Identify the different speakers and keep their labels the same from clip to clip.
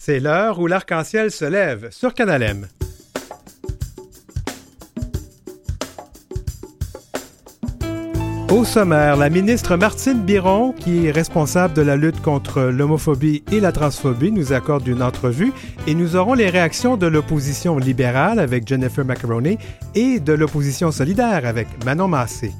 Speaker 1: C'est l'heure où l'arc-en-ciel se lève sur Canal M. Au sommaire, la ministre Martine Biron, qui est responsable de la lutte contre l'homophobie et la transphobie, nous accorde une entrevue et nous aurons les réactions de l'opposition libérale avec Jennifer Macaroni et de l'opposition solidaire avec Manon Massé.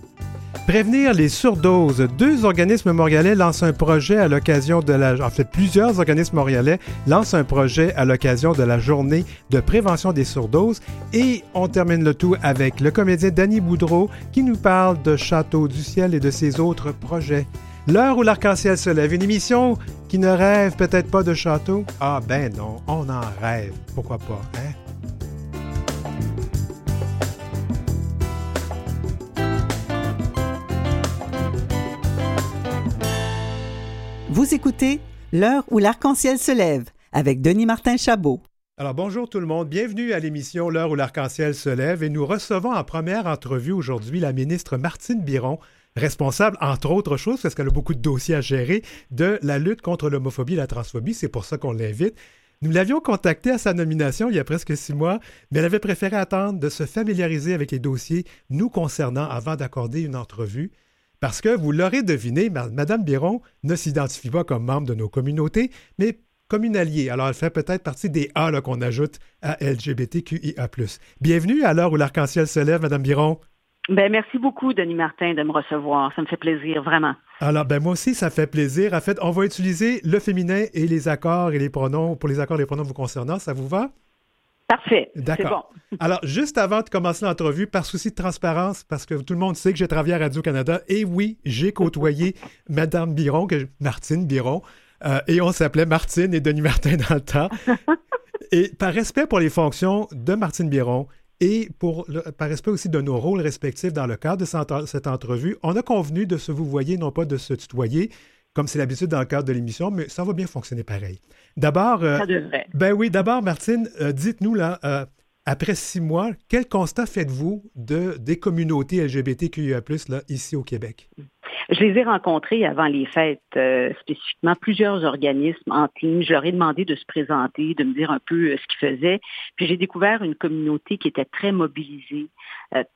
Speaker 1: Prévenir les surdoses. Deux organismes montréalais lancent un projet à l'occasion de la... En fait, plusieurs organismes montréalais lancent un projet à l'occasion de la journée de prévention des surdoses. Et on termine le tout avec le comédien Danny Boudreau qui nous parle de Château du Ciel et de ses autres projets. L'heure où l'arc-en-ciel se lève, une émission qui ne rêve peut-être pas de château. Ah ben non, on en rêve. Pourquoi pas, hein?
Speaker 2: Vous écoutez L'heure où l'arc-en-ciel se lève avec Denis Martin Chabot.
Speaker 1: Alors bonjour tout le monde, bienvenue à l'émission L'heure où l'arc-en-ciel se lève et nous recevons en première entrevue aujourd'hui la ministre Martine Biron, responsable, entre autres choses, parce qu'elle a beaucoup de dossiers à gérer, de la lutte contre l'homophobie et la transphobie. C'est pour ça qu'on l'invite. Nous l'avions contactée à sa nomination il y a presque six mois, mais elle avait préféré attendre de se familiariser avec les dossiers nous concernant avant d'accorder une entrevue. Parce que, vous l'aurez deviné, Mme Biron ne s'identifie pas comme membre de nos communautés, mais comme une alliée. Alors, elle fait peut-être partie des A qu'on ajoute à LGBTQIA. Bienvenue à l'heure où l'arc-en-ciel se lève, Mme Biron.
Speaker 3: Ben, merci beaucoup, Denis Martin, de me recevoir. Ça me fait plaisir, vraiment.
Speaker 1: Alors, ben, moi aussi, ça fait plaisir. En fait, on va utiliser le féminin et les accords et les pronoms pour les accords et les pronoms vous concernant. Ça vous va?
Speaker 3: Parfait.
Speaker 1: D'accord. Alors, juste avant de commencer l'entrevue, par souci de transparence, parce que tout le monde sait que j'ai travaillé à Radio-Canada, et oui, j'ai côtoyé Madame Biron, que, Martine Biron, euh, et on s'appelait Martine et Denis Martin dans le temps. et par respect pour les fonctions de Martine Biron et pour par respect aussi de nos rôles respectifs dans le cadre de cette entrevue, on a convenu de se vous voyer, non pas de se tutoyer comme c'est l'habitude dans le cadre de l'émission, mais ça va bien fonctionner pareil. D'abord,
Speaker 3: euh.
Speaker 1: Ben oui, d'abord, Martine, euh, dites-nous là, euh, après six mois, quel constat faites-vous de, des communautés LGBTQIA+, là, ici au Québec?
Speaker 3: Je les ai rencontrés avant les fêtes, spécifiquement plusieurs organismes en ligne. Je leur ai demandé de se présenter, de me dire un peu ce qu'ils faisaient. Puis j'ai découvert une communauté qui était très mobilisée,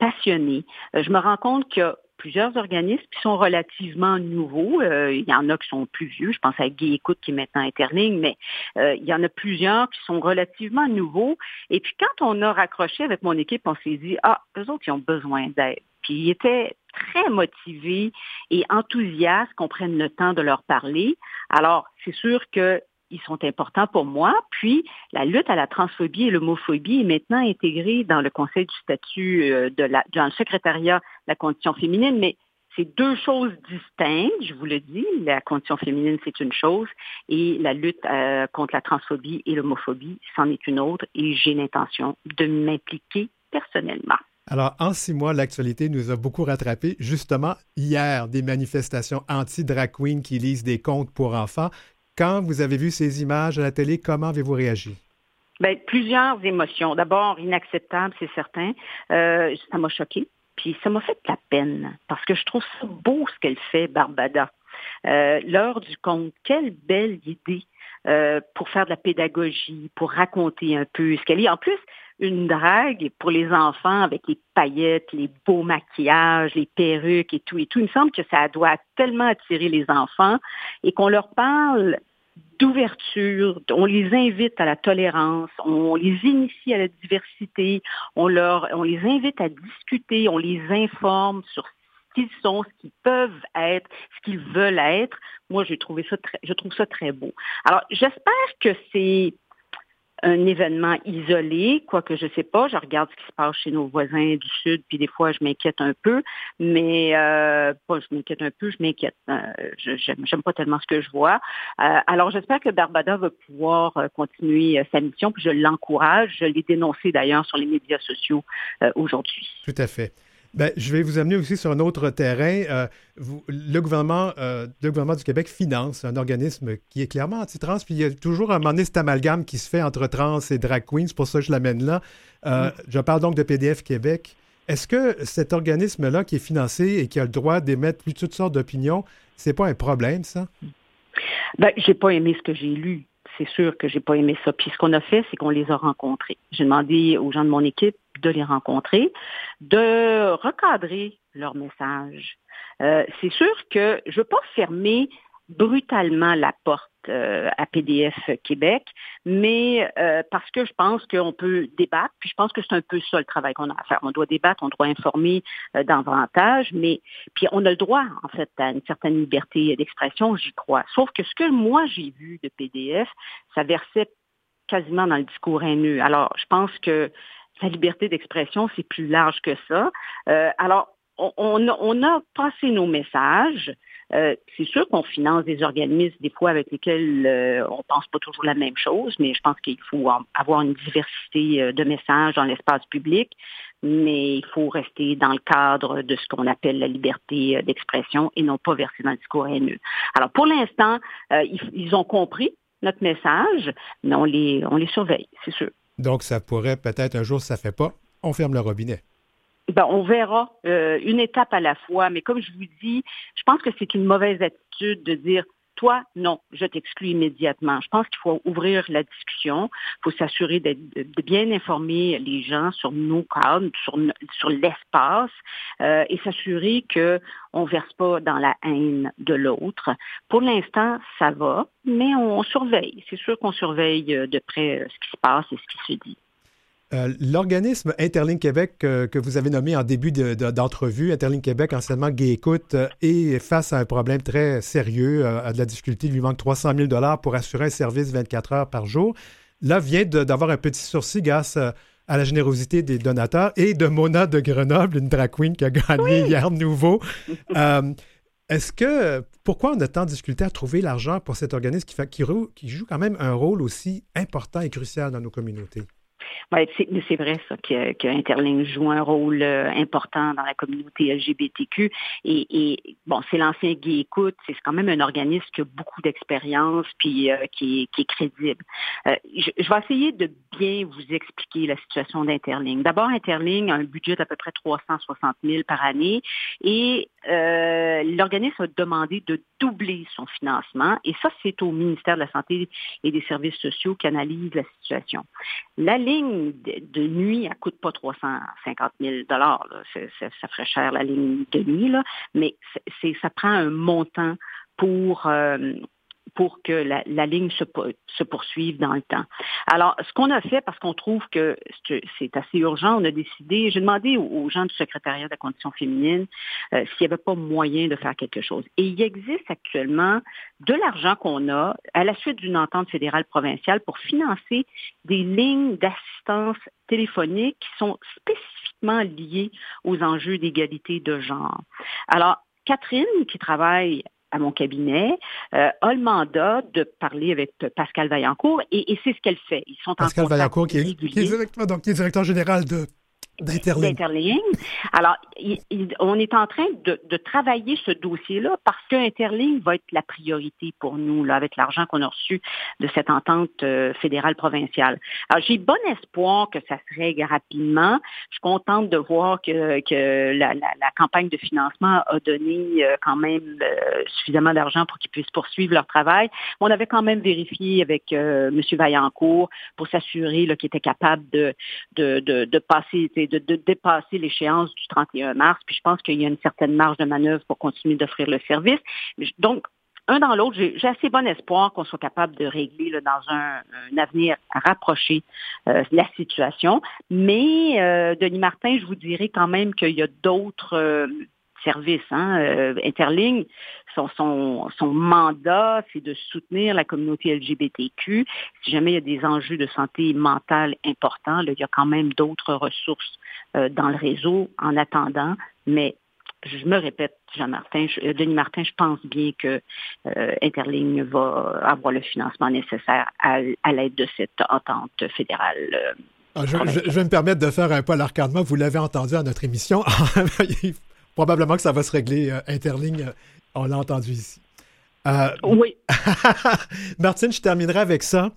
Speaker 3: passionnée. je me rends compte qu'il y a plusieurs organismes qui sont relativement nouveaux. Euh, il y en a qui sont plus vieux. Je pense à Guy Écoute qui est maintenant interning, mais euh, il y en a plusieurs qui sont relativement nouveaux. Et puis quand on a raccroché avec mon équipe, on s'est dit, ah, eux autres, ils ont besoin d'aide. Puis ils étaient très motivés et enthousiastes qu'on prenne le temps de leur parler. Alors, c'est sûr que ils sont importants pour moi. Puis, la lutte à la transphobie et l'homophobie est maintenant intégrée dans le Conseil du statut euh, dans le secrétariat de la condition féminine, mais c'est deux choses distinctes, je vous le dis. La condition féminine, c'est une chose, et la lutte euh, contre la transphobie et l'homophobie, c'en est une autre, et j'ai l'intention de m'impliquer personnellement.
Speaker 1: Alors, en six mois, l'actualité nous a beaucoup rattrapés. Justement, hier, des manifestations anti-drag queen qui lisent des contes pour enfants. Quand vous avez vu ces images à la télé, comment avez-vous réagi?
Speaker 3: Bien, plusieurs émotions. D'abord, inacceptable, c'est certain. Euh, ça m'a choqué. Puis ça m'a fait de la peine parce que je trouve ça beau ce qu'elle fait, Barbada. Euh, l'heure du conte, quelle belle idée euh, pour faire de la pédagogie, pour raconter un peu ce qu'elle est. En plus, une drague pour les enfants avec les paillettes, les beaux maquillages, les perruques et tout et tout. Il me semble que ça doit tellement attirer les enfants et qu'on leur parle d'ouverture, on les invite à la tolérance, on les initie à la diversité, on leur, on les invite à discuter, on les informe sur ce qu'ils sont, ce qu'ils peuvent être, ce qu'ils veulent être. Moi, j'ai trouvé ça très, je trouve ça très beau. Alors, j'espère que c'est un événement isolé, quoique je sais pas, je regarde ce qui se passe chez nos voisins du Sud, puis des fois je m'inquiète un peu, mais euh, je m'inquiète un peu, je m'inquiète. Euh, J'aime pas tellement ce que je vois. Euh, alors j'espère que Barbada va pouvoir euh, continuer euh, sa mission, puis je l'encourage. Je l'ai dénoncé d'ailleurs sur les médias sociaux aujourd'hui.
Speaker 1: Tout à fait. Ben, je vais vous amener aussi sur un autre terrain. Euh, le, gouvernement, euh, le gouvernement du Québec finance un organisme qui est clairement anti-trans, puis il y a toujours un moment donné cet amalgame qui se fait entre trans et drag queens, c'est pour ça que je l'amène là. Euh, mm. Je parle donc de PDF Québec. Est-ce que cet organisme-là qui est financé et qui a le droit d'émettre toutes sortes d'opinions, c'est pas un problème, ça?
Speaker 3: Ben, j'ai pas aimé ce que j'ai lu c'est sûr que j'ai pas aimé ça. Puis ce qu'on a fait, c'est qu'on les a rencontrés. J'ai demandé aux gens de mon équipe de les rencontrer, de recadrer leur message. Euh, c'est sûr que je veux pas fermer brutalement la porte euh, à PDF Québec, mais euh, parce que je pense qu'on peut débattre, puis je pense que c'est un peu ça le travail qu'on a à faire. On doit débattre, on doit informer euh, davantage, mais puis on a le droit, en fait, à une certaine liberté d'expression, j'y crois. Sauf que ce que moi j'ai vu de PDF, ça versait quasiment dans le discours haineux. Alors, je pense que la liberté d'expression, c'est plus large que ça. alors, on, on, a passé nos messages. Euh, c'est sûr qu'on finance des organismes des fois avec lesquels euh, on pense pas toujours la même chose, mais je pense qu'il faut avoir une diversité euh, de messages dans l'espace public, mais il faut rester dans le cadre de ce qu'on appelle la liberté d'expression et non pas verser dans le discours haineux. Alors pour l'instant, ils, ont compris notre message, mais on les, on les surveille, c'est sûr.
Speaker 1: Donc ça pourrait peut-être un jour, ça fait pas, on ferme le robinet.
Speaker 3: Ben, on verra euh, une étape à la fois. Mais comme je vous dis, je pense que c'est une mauvaise attitude de dire toi, non, je t'exclus immédiatement. Je pense qu'il faut ouvrir la discussion. Il faut s'assurer de, bien informer les gens sur nos cadres, sur, sur l'espace euh, et s'assurer qu'on ne verse pas dans la haine de l'autre. Pour l'instant, ça va, mais on surveille. C'est sûr qu'on surveille de près ce qui se passe et ce qui se dit.
Speaker 1: Euh, l'organisme Interlink Québec euh, que vous avez nommé en début d'entrevue, Interlink Québec, anciennement Gay Écoute, euh, est face à un problème très sérieux, à de la difficulté. Il lui manque 300 000 pour assurer un service 24 heures par jour. Là, vient d'avoir un petit sourcil grâce à la générosité des donateurs et de Mona de Grenoble, une drag queen qui a gagné hier nouveau. Est-ce que, pourquoi on a tant discuté à trouver l'argent pour cet organisme qui, fait, qui joue quand même un rôle aussi important et crucial dans nos communautés?
Speaker 3: C'est vrai ça que, que, joue un rôle euh, important dans la communauté LGBTQ. Et, bon, c'est l'ancien Gay Écoute, c'est quand même un organisme qui a beaucoup d'expérience puis euh, qui, est, crédible. Euh, je, vais essayer de bien vous expliquer la situation d'Interling. D'abord, Interling a un budget d'à peu près 360 000 par année et l'organisme a demandé de doubler son financement. Et ça, c'est au ministère de la Santé et des Services sociaux qui analyse la situation. La ligne de, nuit, elle coûte pas 350 000 dollars. Ça ferait cher la ligne de nuit, mais ça prend un montant pour euh, pour que la, ligne se, se, poursuive dans le temps. Alors, ce qu'on a fait, parce qu'on trouve que c'est assez urgent, on a décidé, j'ai demandé aux, gens du secrétariat de la condition féminine euh, s'il n'y avait pas moyen de faire quelque chose. Et il existe actuellement de l'argent qu'on a à la suite d'une entente fédérale provinciale pour financer des lignes d'assistance téléphonique qui sont spécifiquement liées aux enjeux d'égalité de genre. Alors, Catherine, qui travaille à mon cabinet, euh, a le mandat de parler avec Pascal Vaillancourt et, c'est ce qu'elle fait.
Speaker 1: Ils sont Pascal Vaillancourt, qui est, qui est, donc, qui est directeur général de
Speaker 3: d'Interling. Alors, on est en train de, travailler ce dossier-là parce qu'Interling va être la priorité pour nous, là, avec l'argent qu'on a reçu de cette entente euh, fédérale provinciale. Alors, j'ai bon espoir que ça se règle rapidement. Je suis contente de voir que, la, campagne de financement a donné euh, quand même euh, suffisamment d'argent pour qu'ils puissent poursuivre leur travail. On avait quand même vérifié avec M. Vaillancourt pour s'assurer qu'il était capable de, de passer de, dépasser l'échéance du 31 mars. Puis je pense qu'il y a une certaine marge de manœuvre pour continuer d'offrir le service. Donc, un dans l'autre, j'ai assez bon espoir qu'on soit capable de régler dans un, avenir rapproché euh, la situation. Mais, euh, Denis Martin, je vous dirais quand même qu'il y a d'autres euh, services. Hein, Interling, son, son, son mandat, c'est de soutenir la communauté LGBTQ. Si jamais il y a des enjeux de santé mentale importants, il y a quand même d'autres ressources euh, dans le réseau en attendant. Mais je me répète, Jean-Martin, euh, Denis Martin, je pense bien que euh, Interligne va avoir le financement nécessaire à, l'aide de cette entente fédérale.
Speaker 1: Ah, je, vais me permettre de faire un pas l'arcadement. Vous l'avez entendu à notre émission. Probablement que ça va se régler. Interligne on l'a entendu ici.
Speaker 3: Euh, oui.
Speaker 1: Martine, je terminerai avec ça.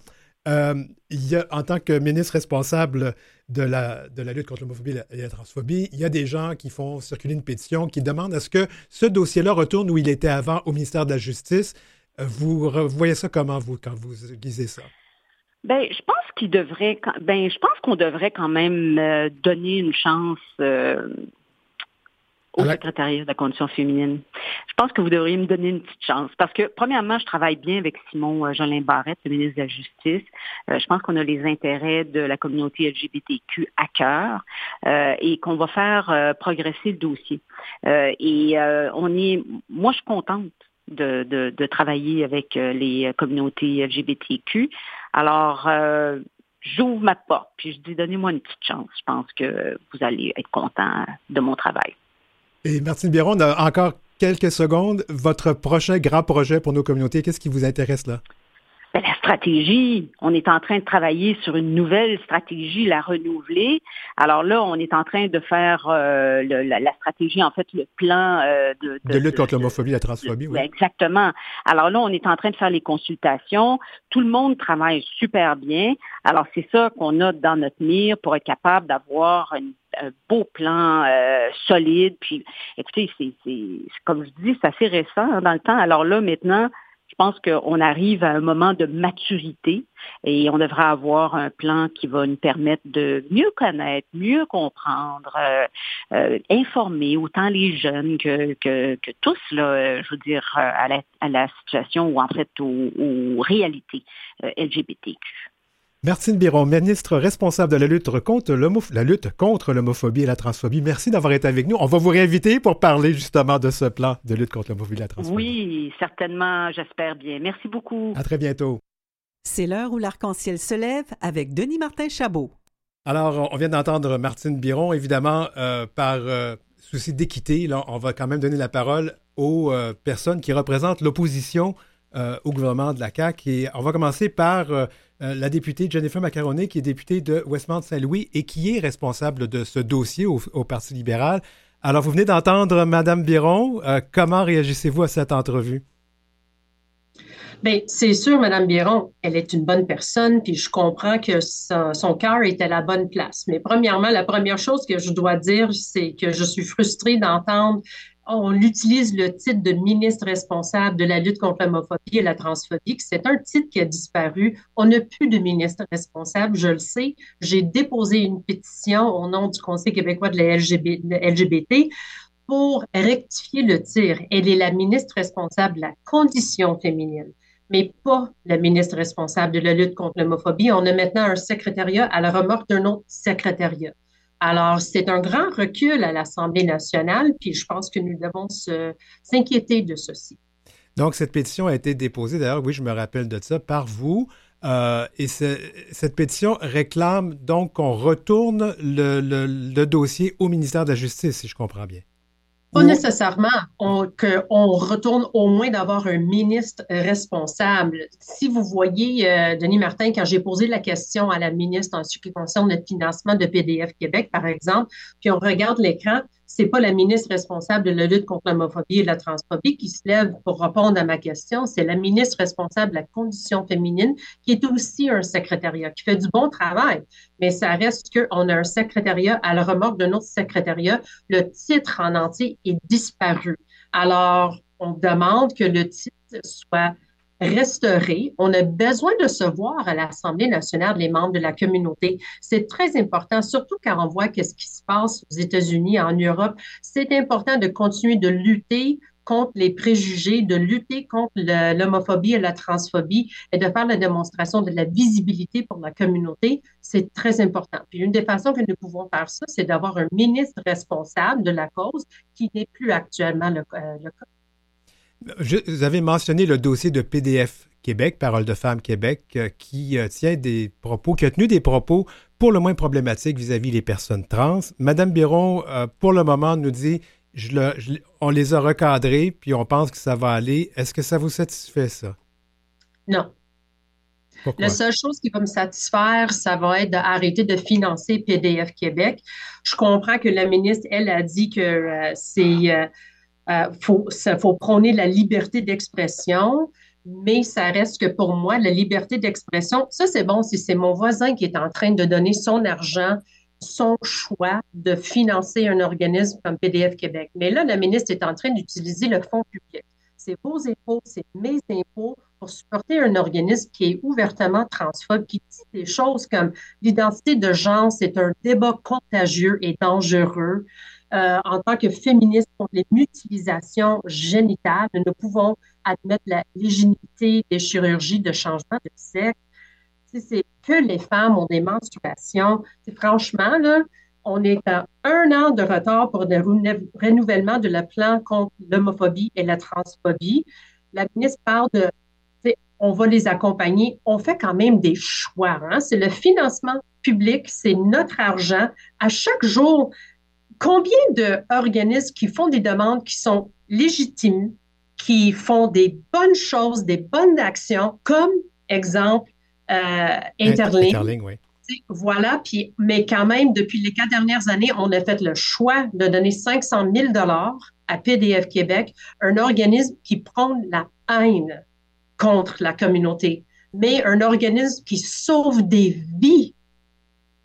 Speaker 1: Euh, il y a, en tant que ministre responsable de la, de la lutte contre l'homophobie et la transphobie, il y a des gens qui font circuler une pétition qui demandent à ce que ce dossier-là retourne où il était avant au ministère de la Justice Vous voyez ça comment, vous, quand vous lisez ça?
Speaker 3: Ben, je pense qu'il devrait, ben, je pense qu'on devrait quand même euh, donner une chance euh, au secrétariat de la condition féminine. Je pense que vous devriez me donner une petite chance parce que, premièrement, je travaille bien avec Simon euh, Jolin Barrette, le ministre de la Justice. je pense qu'on a les intérêts de la communauté LGBTQ à cœur et qu'on va faire progresser le dossier. et on est, moi, je suis contente de, de, de travailler avec les communautés LGBTQ. Alors, euh, j'ouvre ma porte, puis je dis, donnez-moi une petite chance. Je pense que vous allez être content de mon travail.
Speaker 1: Et Martine Biron, encore quelques secondes. Votre prochain grand projet pour nos communautés, qu'est-ce qui vous intéresse là?
Speaker 3: Ben, la stratégie, on est en train de travailler sur une nouvelle stratégie, la renouveler. Alors là, on est en train de faire euh, la, stratégie, en fait, le plan
Speaker 1: euh, de, de, lutte contre l'homophobie et la transphobie. Oui.
Speaker 3: Exactement. Alors là, on est en train de faire les consultations. Tout le monde travaille super bien. Alors c'est ça qu'on a dans notre mire pour être capable d'avoir un beau plan euh, solide. Puis, écoutez, c'est comme je dis, c'est assez récent hein, dans le temps. Alors là, maintenant, je pense qu'on arrive à un moment de maturité et on devrait avoir un plan qui va nous permettre de mieux connaître, mieux comprendre, euh, euh, informer autant les jeunes que, que, tous, là, je veux dire, à la, à la situation ou en fait aux, aux réalités euh, LGBTQ.
Speaker 1: Martine Biron, ministre responsable de la lutte contre la lutte contre l'homophobie et la transphobie. Merci d'avoir été avec nous. On va vous réinviter pour parler justement de ce plan de lutte contre l'homophobie et la transphobie.
Speaker 3: Oui, certainement, j'espère bien. Merci beaucoup.
Speaker 1: À très bientôt.
Speaker 2: C'est l'heure où l'arc-en-ciel se lève avec Denis Martin Chabot.
Speaker 1: Alors, on vient d'entendre Martine Biron, évidemment, euh, par euh, souci d'équité, on va quand même donner la parole aux euh, personnes qui représentent l'opposition au gouvernement de la CAQ. Et on va commencer par euh, la députée Jennifer Macaroni, qui est députée de Westmount-Saint-Louis et qui est responsable de ce dossier au, Parti libéral. Alors, vous venez d'entendre Mme Biron. Euh, comment réagissez-vous à cette entrevue?
Speaker 4: Bien, c'est sûr, Mme Biron, elle est une bonne personne, puis je comprends que son, son cœur est à la bonne place. Mais premièrement, la première chose que je dois dire, c'est que je suis frustrée d'entendre on utilise le titre de ministre responsable de la lutte contre l'homophobie et la transphobie. C'est un titre qui a disparu. On n'a plus de ministre responsable, je le sais. J'ai déposé une pétition au nom du Conseil québécois de la LGBT pour rectifier le tir. Elle est la ministre responsable de la condition féminine mais pas la ministre responsable de la lutte contre l'homophobie. On a maintenant un secrétariat à la remorque d'un autre secrétariat. Alors, c'est un grand recul à l'Assemblée nationale, puis je pense que nous devons s'inquiéter de ceci.
Speaker 1: Donc, cette pétition a été déposée, d'ailleurs, oui, je me rappelle de ça, par vous. Euh, et cette pétition réclame donc qu'on retourne le, dossier au ministère de la Justice, si je comprends bien.
Speaker 4: Pas nécessairement qu'on retourne au moins d'avoir un ministre responsable. Si vous voyez, euh, Denis Martin, quand j'ai posé la question à la ministre en ce qui concerne le financement de PDF Québec, par exemple, puis on regarde l'écran, c'est pas la ministre responsable de la lutte contre l'homophobie et la transphobie qui se lève pour répondre à ma question, c'est la ministre responsable de la condition féminine qui est aussi un secrétariat, qui fait du bon travail. Mais ça reste qu'on a un secrétariat à la remorque d'un autre secrétariat. Le titre en entier est disparu. Alors, on demande que le titre soit restaurer. On a besoin de se voir à l'Assemblée nationale, les membres de la communauté. C'est très important, surtout quand on voit qu'est-ce qui se passe aux États-Unis, en Europe. C'est important de continuer de lutter contre les préjugés, de lutter contre l'homophobie et la transphobie et de faire la démonstration de la visibilité pour la communauté. C'est très important. Puis une des façons que nous pouvons faire ça, c'est d'avoir un ministre responsable de la cause qui n'est plus actuellement le, euh, le cas
Speaker 1: vous avez mentionné le dossier de PDF Québec, Parole de Femmes Québec, euh, qui euh, tient des propos, qui a tenu des propos pour le moins problématiques vis-à-vis des personnes trans. Madame Biron, euh, pour le moment, nous dit on les a recadrés, puis on pense que ça va aller. Est-ce que ça vous satisfait, ça?
Speaker 4: Non. La seule chose qui va me satisfaire, ça va être d'arrêter de financer PDF Québec. Je comprends que la ministre, elle, a dit que c'est euh, faut, faut prôner la liberté d'expression, mais ça reste que pour moi, la liberté d'expression, ça c'est bon si c'est mon voisin qui est en train de donner son argent, son choix de financer un organisme comme PDF Québec. Mais là, la ministre est en train d'utiliser le fonds public. c'est vos impôts, c'est mes impôts pour supporter un organisme qui est ouvertement transphobe, qui dit des choses comme l'identité de genre, c'est un débat contagieux et dangereux. Euh, en tant que féministes contre les mutilisations génitales, nous pouvons admettre la légitimité des chirurgies de changement de sexe. C'est que les femmes ont des menstruations. Franchement, là, on est à un an de retard pour le renouvellement de la plan contre l'homophobie et la transphobie. La ministre parle de on va les accompagner. On fait quand même des choix. Hein? C'est le financement public, c'est notre argent. À chaque jour, combien d'organismes qui font des demandes qui sont légitimes, qui font des bonnes choses, des bonnes actions, comme exemple euh, Interlink. oui. Voilà, puis, mais quand même, depuis les quatre dernières années, on a fait le choix de donner 500 000 dollars à PDF Québec, un organisme qui prend la haine contre la communauté, mais un organisme qui sauve des vies.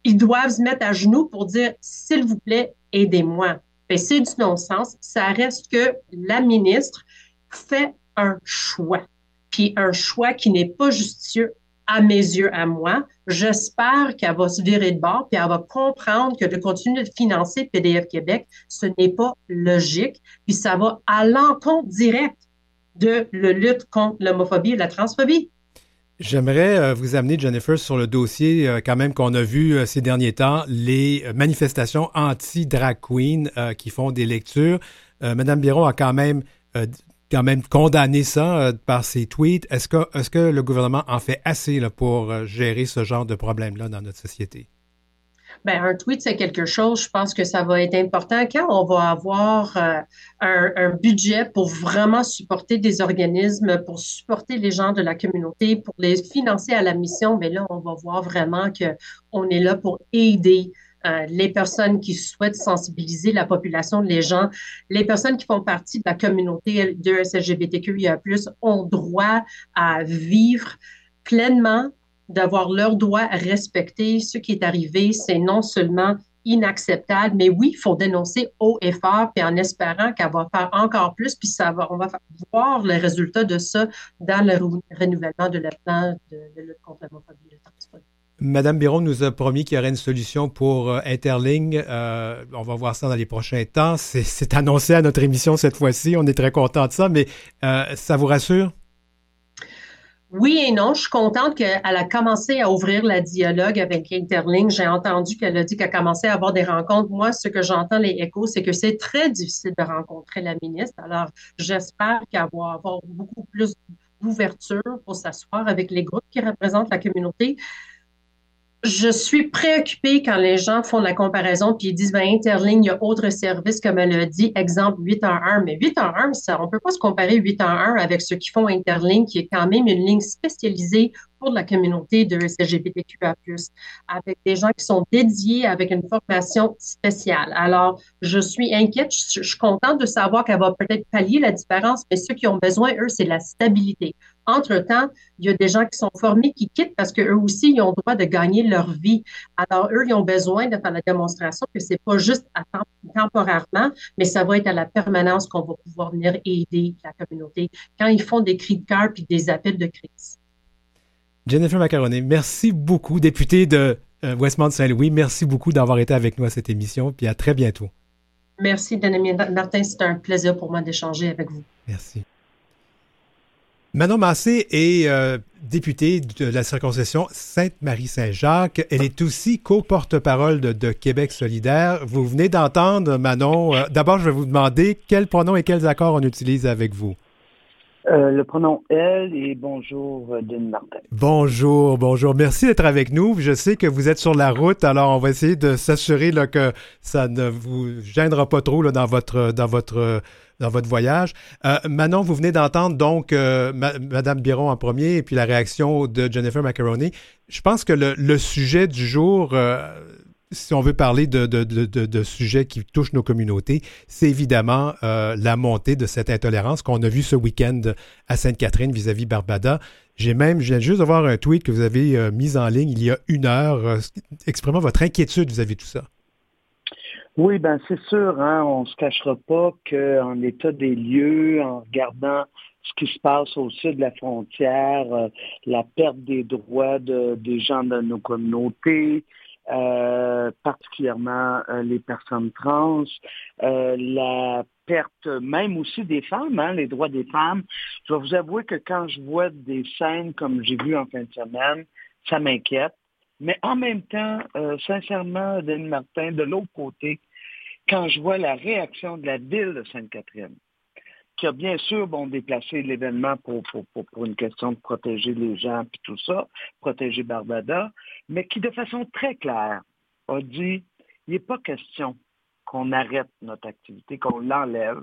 Speaker 4: Ils doivent se mettre à genoux pour dire, s'il vous plaît, aidez-moi. Ben, c'est du non-sens. Ça reste que la ministre fait un choix, puis un choix qui n'est pas justicieux à mes yeux, à moi. J'espère qu'elle va se virer de bord, puis elle va comprendre que de continuer de financer PDF Québec, ce n'est pas logique, puis ça va à l'encontre direct de la lutte contre l'homophobie et la transphobie.
Speaker 1: J'aimerais euh, vous amener, Jennifer, sur le dossier euh, quand même qu'on a vu euh, ces derniers temps, les manifestations anti-drag queen qui font des lectures. Madame Biron a quand même quand même condamné ça par ses tweets. Est-ce que, est que le gouvernement en fait assez pour gérer ce genre de problème-là dans notre société?
Speaker 4: Ben, un tweet, c'est quelque chose, je pense que ça va être important quand on va avoir euh, un, budget pour vraiment supporter des organismes, pour supporter les gens de la communauté, pour les financer à la mission. Mais là, on va voir vraiment que on est là pour aider euh, les personnes qui souhaitent sensibiliser la population, les gens, les personnes qui font partie de la communauté de SLGBTQIA+, ont droit à vivre pleinement d'avoir leurs droits respectés. Ce qui est arrivé, c'est non seulement inacceptable, mais oui, il faut dénoncer haut et fort, puis en espérant qu'elle va faire encore plus, puis ça va, on va voir le résultat de ça dans le renouvellement de la plan de, lutte contre l'homophobie et le
Speaker 1: Madame Biron nous a promis qu'il y aurait une solution pour euh, Interling. Euh, on va voir ça dans les prochains temps. C'est annoncé à notre émission cette fois-ci. On est très content de ça, mais euh, ça vous rassure?
Speaker 4: Oui et non. Je suis contente qu'elle a commencé à ouvrir la dialogue avec Interlink. J'ai entendu qu'elle a dit qu'elle a commencé à avoir des rencontres. Moi, ce que j'entends les échos, c'est que c'est très difficile de rencontrer la ministre. Alors, j'espère qu'elle va avoir beaucoup plus d'ouverture pour s'asseoir avec les groupes qui représentent la communauté je suis préoccupée quand les gens font la comparaison puis disent ben Interligne, il y a autre service comme elle a dit, exemple 8 en 1, mais 8 en 1, ça, on peut pas se comparer 8 en 1 avec ceux qui font Interligne, qui est quand même une ligne spécialisée pour la communauté de LGBTQA+, avec des gens qui sont dédiés avec une formation spéciale. Alors, je suis inquiète, je, suis contente de savoir qu'elle va peut-être pallier la différence, mais ceux qui ont besoin, eux, c'est la stabilité. Entre-temps, il y a des gens qui sont formés qui quittent parce qu'eux aussi, ils ont le droit de gagner leur vie. Alors, eux, ils ont besoin de faire la démonstration que c'est pas juste à temporairement, mais ça va être à la permanence qu'on va pouvoir venir aider la communauté quand ils font des cris de cœur puis des appels de crise.
Speaker 1: Jennifer Macaroni, merci beaucoup, députée de euh, Westmount-Saint-Louis. Merci beaucoup d'avoir été avec nous à cette émission, puis à très bientôt.
Speaker 4: Merci, Denis Martin. C'est un plaisir pour moi d'échanger avec vous.
Speaker 1: Merci. Manon Massé est euh, députée de la circonscription Sainte-Marie-Saint-Jacques. Elle est aussi co-porte-parole de, Québec solidaire. Vous venez d'entendre, Manon. Euh, d'abord, je vais vous demander quels pronoms et quels accords on utilise avec vous.
Speaker 5: Euh, le pronom elle et bonjour euh, Denis Martin.
Speaker 1: Bonjour, bonjour. Merci d'être avec nous. Je sais que vous êtes sur la route, alors on va essayer de s'assurer que ça ne vous gênera pas trop là, dans votre dans votre dans votre voyage. Euh, Manon, vous venez d'entendre donc Madame Biron en premier et puis la réaction de Jennifer Macaroni. Je pense que le, sujet du jour si on veut parler de, sujets qui touchent nos communautés, c'est évidemment euh, la montée de cette intolérance qu'on a vu ce week-end à Sainte-Catherine vis-à-vis Barbada. J'ai même, je viens juste de voir un tweet que vous avez euh, mis en ligne il y a une heure, euh, exprimant votre inquiétude vis-à-vis de tout ça.
Speaker 5: Oui, ben c'est sûr, hein, on ne se cachera pas qu'en état des lieux, en regardant ce qui se passe au sud de la frontière, euh, la perte des droits des gens de nos communautés, euh, particulièrement euh, les personnes trans, la perte même aussi des femmes, hein, les droits des femmes. Je vais vous avouer que quand je vois des scènes comme j'ai vu en fin de semaine, ça m'inquiète. Mais en même temps, sincèrement, Denis Martin, de l'autre côté, quand je vois la réaction de la ville de Sainte-Catherine, qui a bien sûr bon, déplacé l'événement pour, pour, une question de protéger les gens et tout ça, protéger Barbada, mais qui de façon très claire a dit il n'est pas question qu'on arrête notre activité, qu'on l'enlève.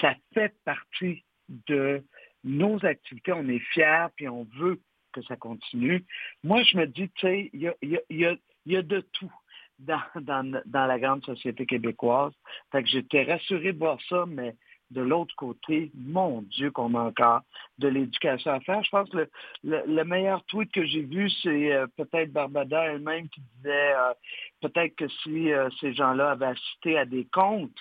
Speaker 5: Ça fait partie de nos activités. On est fiers puis on veut que ça continue. Moi, je me dis, tu sais, il y a, de tout. Dans, dans, la grande société québécoise. Fait que j'étais rassuré de voir ça, mais de l'autre côté, mon Dieu, qu'on a encore de l'éducation à faire. Je pense que le, meilleur tweet que j'ai vu, c'est euh, peut-être Barbada elle-même qui disait euh, peut-être que si euh, ces gens-là avaient assisté à des comptes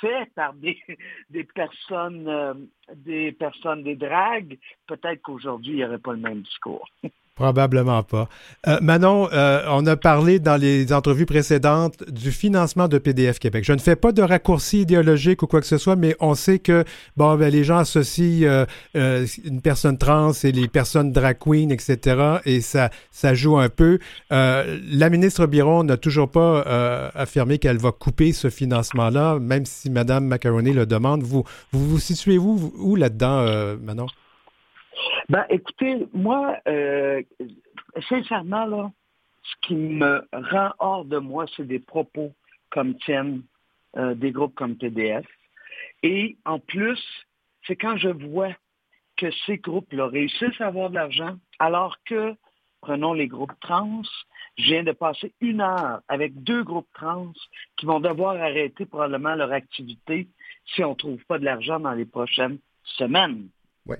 Speaker 5: faits par des, des personnes, des personnes, des dragues, peut-être qu'aujourd'hui, il n'y aurait pas le même discours.
Speaker 1: Probablement pas. Euh, Manon, euh, on a parlé dans les entrevues précédentes du financement de PDF Québec. Je ne fais pas de raccourci idéologique ou quoi que ce soit, mais on sait que bon, ben, les gens associent euh, une personne trans et les personnes drag queen, etc. Et ça, ça joue un peu. la ministre Biron n'a toujours pas affirmé qu'elle va couper ce financement-là, même si Mme Macaroni le demande. Vous vous, vous situez-vous où là-dedans, Manon?
Speaker 5: Ben, écoutez, moi, euh, sincèrement, là, ce qui me rend hors de moi, c'est des propos comme tiennent euh, des groupes comme TDF. Et en plus, c'est quand je vois que ces groupes-là réussissent à avoir de l'argent, alors que, prenons les groupes trans, je viens de passer une heure avec deux groupes trans qui vont devoir arrêter probablement leur activité si on ne trouve pas de l'argent dans les prochaines semaines.
Speaker 1: Ouais.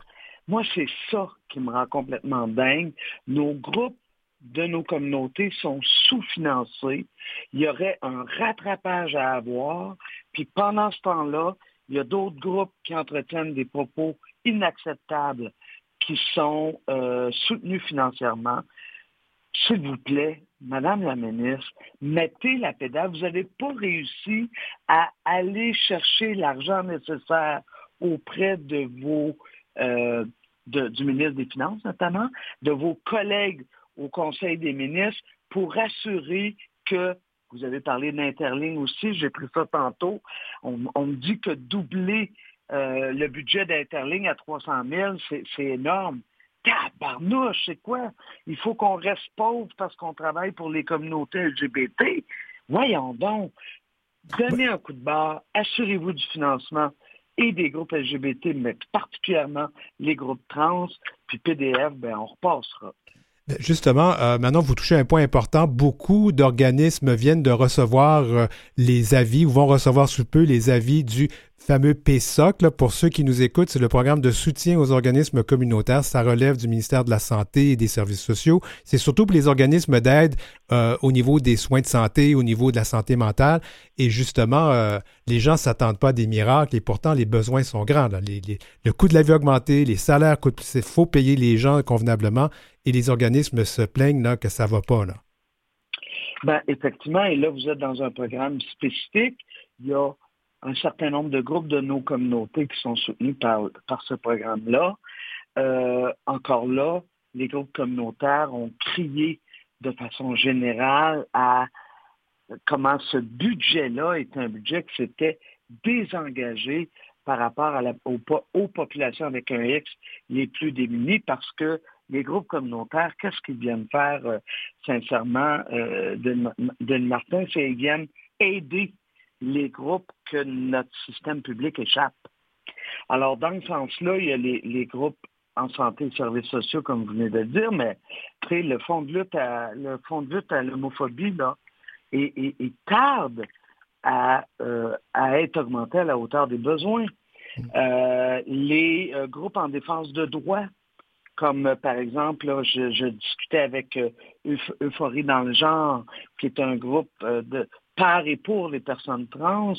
Speaker 5: Moi, c'est ça qui me rend complètement dingue. Nos groupes de nos communautés sont sous-financés. Il y aurait un rattrapage à avoir. Puis pendant ce temps-là, il y a d'autres groupes qui entretiennent des propos inacceptables qui sont euh, soutenus financièrement. S'il vous plaît, Madame la ministre, mettez la pédale. Vous n'avez pas réussi à aller chercher l'argent nécessaire auprès de vos euh, du ministre des Finances notamment, de vos collègues au Conseil des ministres pour assurer que, vous avez parlé d'Interling aussi, j'ai pris ça tantôt, on, me dit que doubler euh, le budget d'Interling à 300 000, c'est énorme. Tabarnouche, c'est quoi? Il faut qu'on reste pauvre parce qu'on travaille pour les communautés LGBT. Voyons donc. Donnez un coup de barre, assurez-vous du financement et des groupes LGBT, mais particulièrement les groupes trans, puis PDF, ben on repassera.
Speaker 1: Justement, euh, maintenant, vous touchez un point important. Beaucoup d'organismes viennent de recevoir euh, les avis ou vont recevoir sous peu les avis du fameux PSOC. pour ceux qui nous écoutent, c'est le programme de soutien aux organismes communautaires. Ça relève du ministère de la Santé et des Services sociaux. C'est surtout pour les organismes d'aide euh, au niveau des soins de santé, au niveau de la santé mentale. Et justement, euh, les gens ne s'attendent pas à des miracles et pourtant les besoins sont grands. le coût de la vie a augmenté, les salaires coûtent plus. Il faut payer les gens convenablement et les organismes se plaignent là, que ça ne va pas. Là.
Speaker 5: Ben, effectivement, et là, vous êtes dans un programme spécifique. Il y a un certain nombre de groupes de nos communautés qui sont soutenus par, ce programme-là. Euh, encore là, les groupes communautaires ont crié de façon générale à comment ce budget-là est un budget qui s'était désengagé par rapport aux, populations avec un X les plus démunies parce que les groupes communautaires, qu'est-ce qu'ils viennent faire euh, sincèrement euh, de, de Martin? C'est qu'ils viennent aider les groupes que notre système public échappe. Alors, dans ce sens-là, il y a les, groupes en santé et services sociaux, comme vous venez de le dire, mais le fonds de lutte à le fond de lutte à l'homophobie, là, et, tarde euh, à, être augmenté à la hauteur des besoins. Euh, les euh, groupes en défense de droits, comme par exemple, je, discutais avec Euphorie dans le genre, qui est un groupe de, par et pour les personnes trans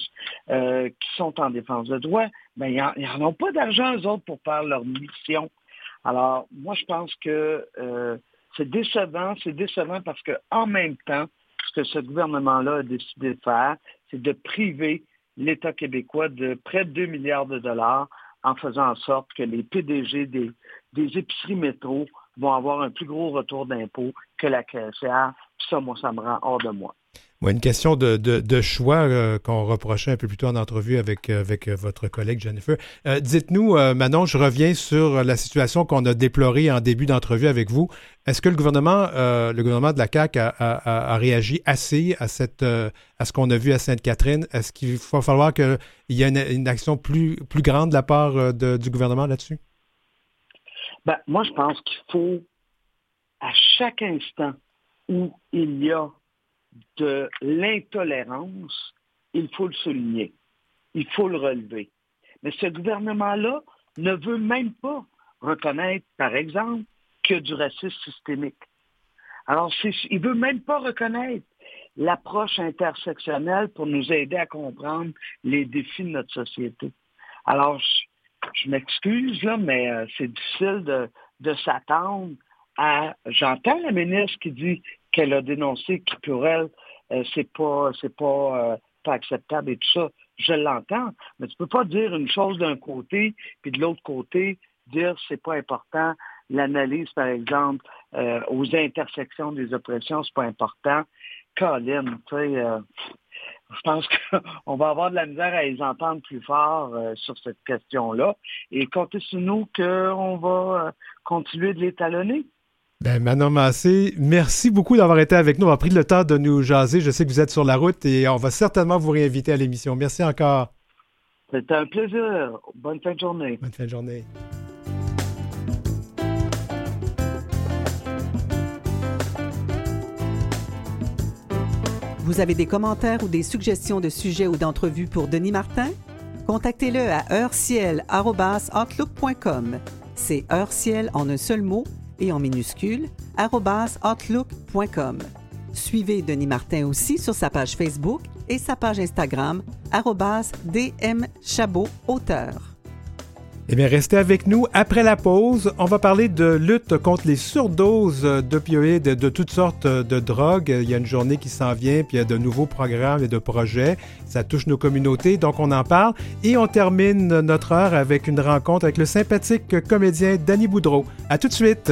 Speaker 5: euh, qui sont en défense de droit, ben, ils n'en ont pas d'argent, eux autres, pour faire leur mission. Alors, moi, je pense que euh, c'est décevant. C'est décevant parce qu'en même temps, ce que ce gouvernement-là a décidé de faire, c'est de priver l'État québécois de près de 2 milliards de dollars en faisant en sorte que les PDG des, épiceries métro vont avoir un plus gros retour d'impôt que la caissière. Puis ça, moi, ça me rend hors de moi
Speaker 1: une question de, choix euh, qu'on reprochait un peu plus tôt en entrevue avec, euh, avec euh, votre collègue Jennifer. Dites-nous, Manon, je reviens sur la situation qu'on a déplorée en début d'entrevue avec vous. Est-ce que le gouvernement, le gouvernement de la CAQ a, réagi assez à, cette, à ce qu'on a vu à Sainte-Catherine? Est-ce qu'il va falloir qu'il y ait une, action plus, plus grande de la part du gouvernement là-dessus?
Speaker 5: Ben, moi, je pense qu'il faut, à chaque instant où il y a de l'intolérance, il faut le souligner. Il faut le relever. Mais ce gouvernement-là ne veut même pas reconnaître, par exemple, a du racisme systémique. Alors, il ne veut même pas reconnaître l'approche intersectionnelle pour nous aider à comprendre les défis de notre société. Alors, je, m'excuse, mais euh, c'est difficile de, de s'attendre à... J'entends la ministre qui dit qu'elle a dénoncé qui pour elle, euh, c'est pas c'est pas, euh, pas acceptable et tout ça. Je l'entends, mais tu peux pas dire une chose d'un côté, puis de l'autre côté, dire c'est pas important. L'analyse, par exemple, euh, aux intersections des oppressions, c'est pas important. Colin, tu sais, je pense qu'on va avoir de la misère à les entendre plus fort sur cette question-là. Et comptez sur nous qu'on va continuer de les talonner.
Speaker 1: Ben, Manon Massé, merci beaucoup d'avoir été avec nous. On a pris le temps de nous jaser. Je sais que vous êtes sur la route et on va certainement vous réinviter à l'émission. Merci encore.
Speaker 5: C'était un plaisir. Bonne fin de journée.
Speaker 1: Bonne fin de journée.
Speaker 2: Vous avez des commentaires ou des suggestions de sujets ou d'entrevues pour Denis Martin? Contactez-le à heurciel.outlook.com. C'est heurciel en un seul mot et en minuscule outlook.com. Suivez Denis Martin aussi sur sa page Facebook et sa page Instagram dmchabot auteur.
Speaker 1: Eh bien, restez avec nous. Après la pause, on va parler de lutte contre les surdoses d'opioïdes, de toutes sortes de drogues. Il y a une journée qui s'en vient, puis il y a de nouveaux programmes et de projets. Ça touche nos communautés, donc on en parle. Et on termine notre heure avec une rencontre avec le sympathique comédien Danny Boudreau. À tout de suite!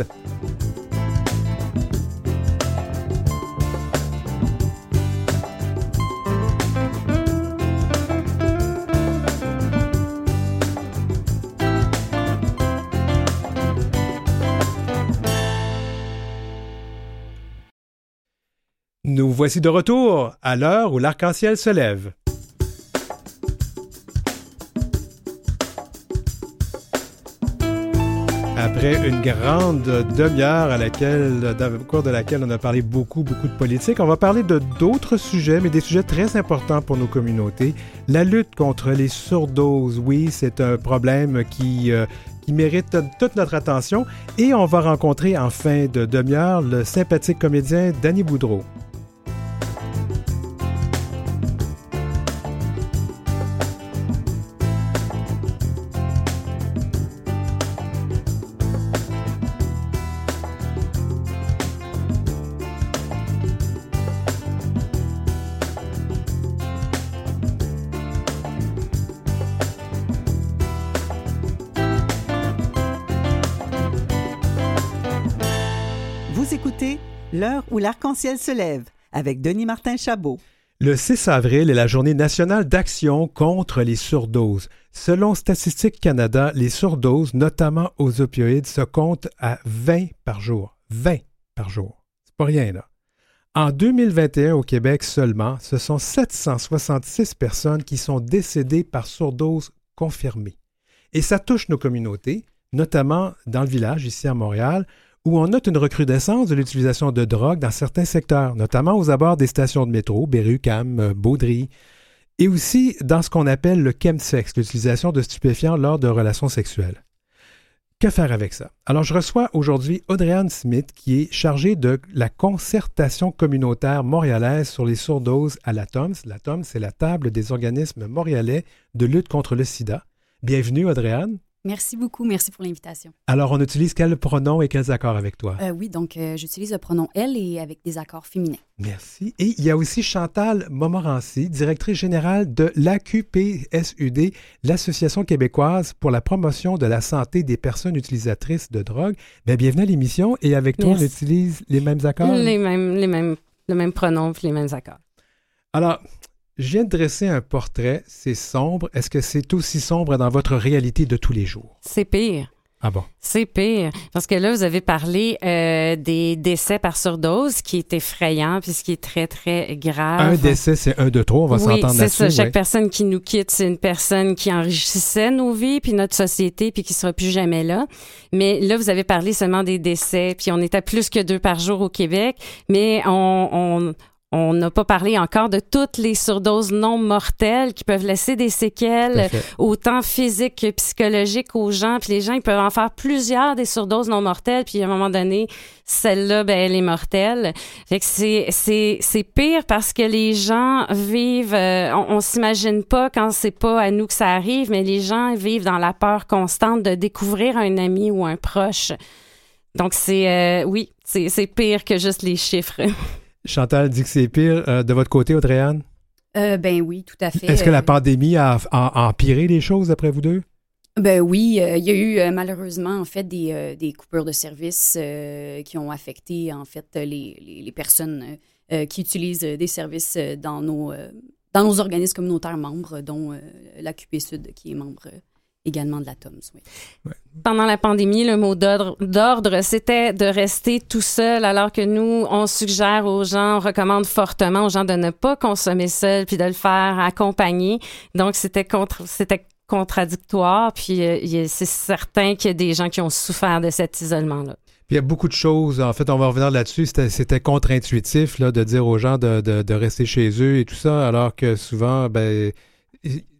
Speaker 1: Nous voici de retour à l'heure où l'arc-en-ciel se lève. Après une grande demi-heure à laquelle, au cours de laquelle on a parlé beaucoup, beaucoup de politique, on va parler de d'autres sujets, mais des sujets très importants pour nos communautés. La lutte contre les surdoses, oui, c'est un problème qui, euh, qui mérite toute notre attention. Et on va rencontrer en fin de demi-heure le sympathique comédien Danny Boudreau.
Speaker 2: L'arc-en-ciel se lève avec Denis Martin Chabot.
Speaker 1: Le 6 avril est la journée nationale d'action contre les surdoses. Selon Statistique Canada, les surdoses, notamment aux opioïdes, se comptent à 20 par jour. 20 par jour. C'est pas rien, là. En 2021, au Québec seulement, ce sont 766 personnes qui sont décédées par surdose confirmée. Et ça touche nos communautés, notamment dans le village, ici à Montréal, où on note une recrudescence de l'utilisation de drogue dans certains secteurs, notamment aux abords des stations de métro, Berru, Cam, euh, Baudry, et aussi dans ce qu'on appelle le chemsex, l'utilisation de stupéfiants lors de relations sexuelles. Que faire avec ça? Alors, je reçois aujourd'hui Audrey-Anne Smith, qui est chargée de la concertation communautaire montréalaise sur les surdoses à la TOMS. La TOMS, c'est la table des organismes montréalais de lutte contre le sida. Bienvenue, Audrey-Anne.
Speaker 6: Merci beaucoup. Merci pour l'invitation.
Speaker 1: Alors, on utilise quel pronom et quels accords avec toi?
Speaker 6: Euh, oui, donc euh, j'utilise le pronom elle et avec des accords féminins.
Speaker 1: Merci. Et il y a aussi Chantal Montmorency, directrice générale de l'AQPSUD, l'Association québécoise pour la promotion de la santé des personnes utilisatrices de drogue. Bien, bienvenue à l'émission. Et avec toi, on utilise les mêmes accords?
Speaker 6: Les mêmes, les mêmes, le même pronom et les mêmes accords.
Speaker 1: Alors, je viens de dresser un portrait, c'est sombre. Est-ce que c'est aussi sombre dans votre réalité de tous les jours?
Speaker 6: C'est pire.
Speaker 1: Ah bon?
Speaker 6: C'est pire. Parce que là, vous avez parlé euh, des décès par surdose, qui est effrayant, puis ce qui est très, très grave.
Speaker 1: Un décès, c'est un de trop, on va s'entendre là-dessus.
Speaker 6: c'est ça. Chaque personne qui nous quitte, c'est une personne qui enrichissait nos vies, puis notre société, puis qui sera plus jamais là. Mais là, vous avez parlé seulement des décès, puis on est à plus que deux par jour au Québec, mais on, on on n'a pas parlé encore de toutes les surdoses non mortelles qui peuvent laisser des séquelles, autant physiques que psychologiques aux gens. Puis les gens, ils peuvent en faire plusieurs des surdoses non mortelles. Puis à un moment donné, celle-là, ben, elle est mortelle. Fait que c'est, c'est, c'est pire parce que les gens vivent, euh, on, s'imagine pas quand c'est pas à nous que ça arrive, mais les gens vivent dans la peur constante de découvrir un ami ou un proche. Donc c'est, euh, oui, c'est, c'est pire que juste les chiffres.
Speaker 1: Chantal dit que c'est pire. Euh, de votre côté, Audrey-Anne?
Speaker 6: Euh, ben oui, tout à fait.
Speaker 1: Est-ce que la euh, pandémie a, empiré les choses, après vous deux?
Speaker 6: Ben oui, il y a eu malheureusement en fait des, des coupures de services qui ont affecté en fait les, les, personnes qui utilisent des services dans nos, dans nos organismes communautaires membres, dont la QP Sud qui est membre également de la TOMS. Oui. Pendant la pandémie, le mot d'ordre, c'était de rester tout seul, alors que nous, on suggère aux gens, on recommande fortement aux gens de ne pas consommer seul, puis de le faire accompagner. Donc, c'était contre, c'était contradictoire, puis euh, c'est certain qu'il y a des gens qui ont souffert de cet isolement-là.
Speaker 1: Puis il y a beaucoup de choses, en fait, on va revenir là-dessus, c'était contre-intuitif là, de dire aux gens de, de, de, rester chez eux et tout ça, alors que souvent, ben,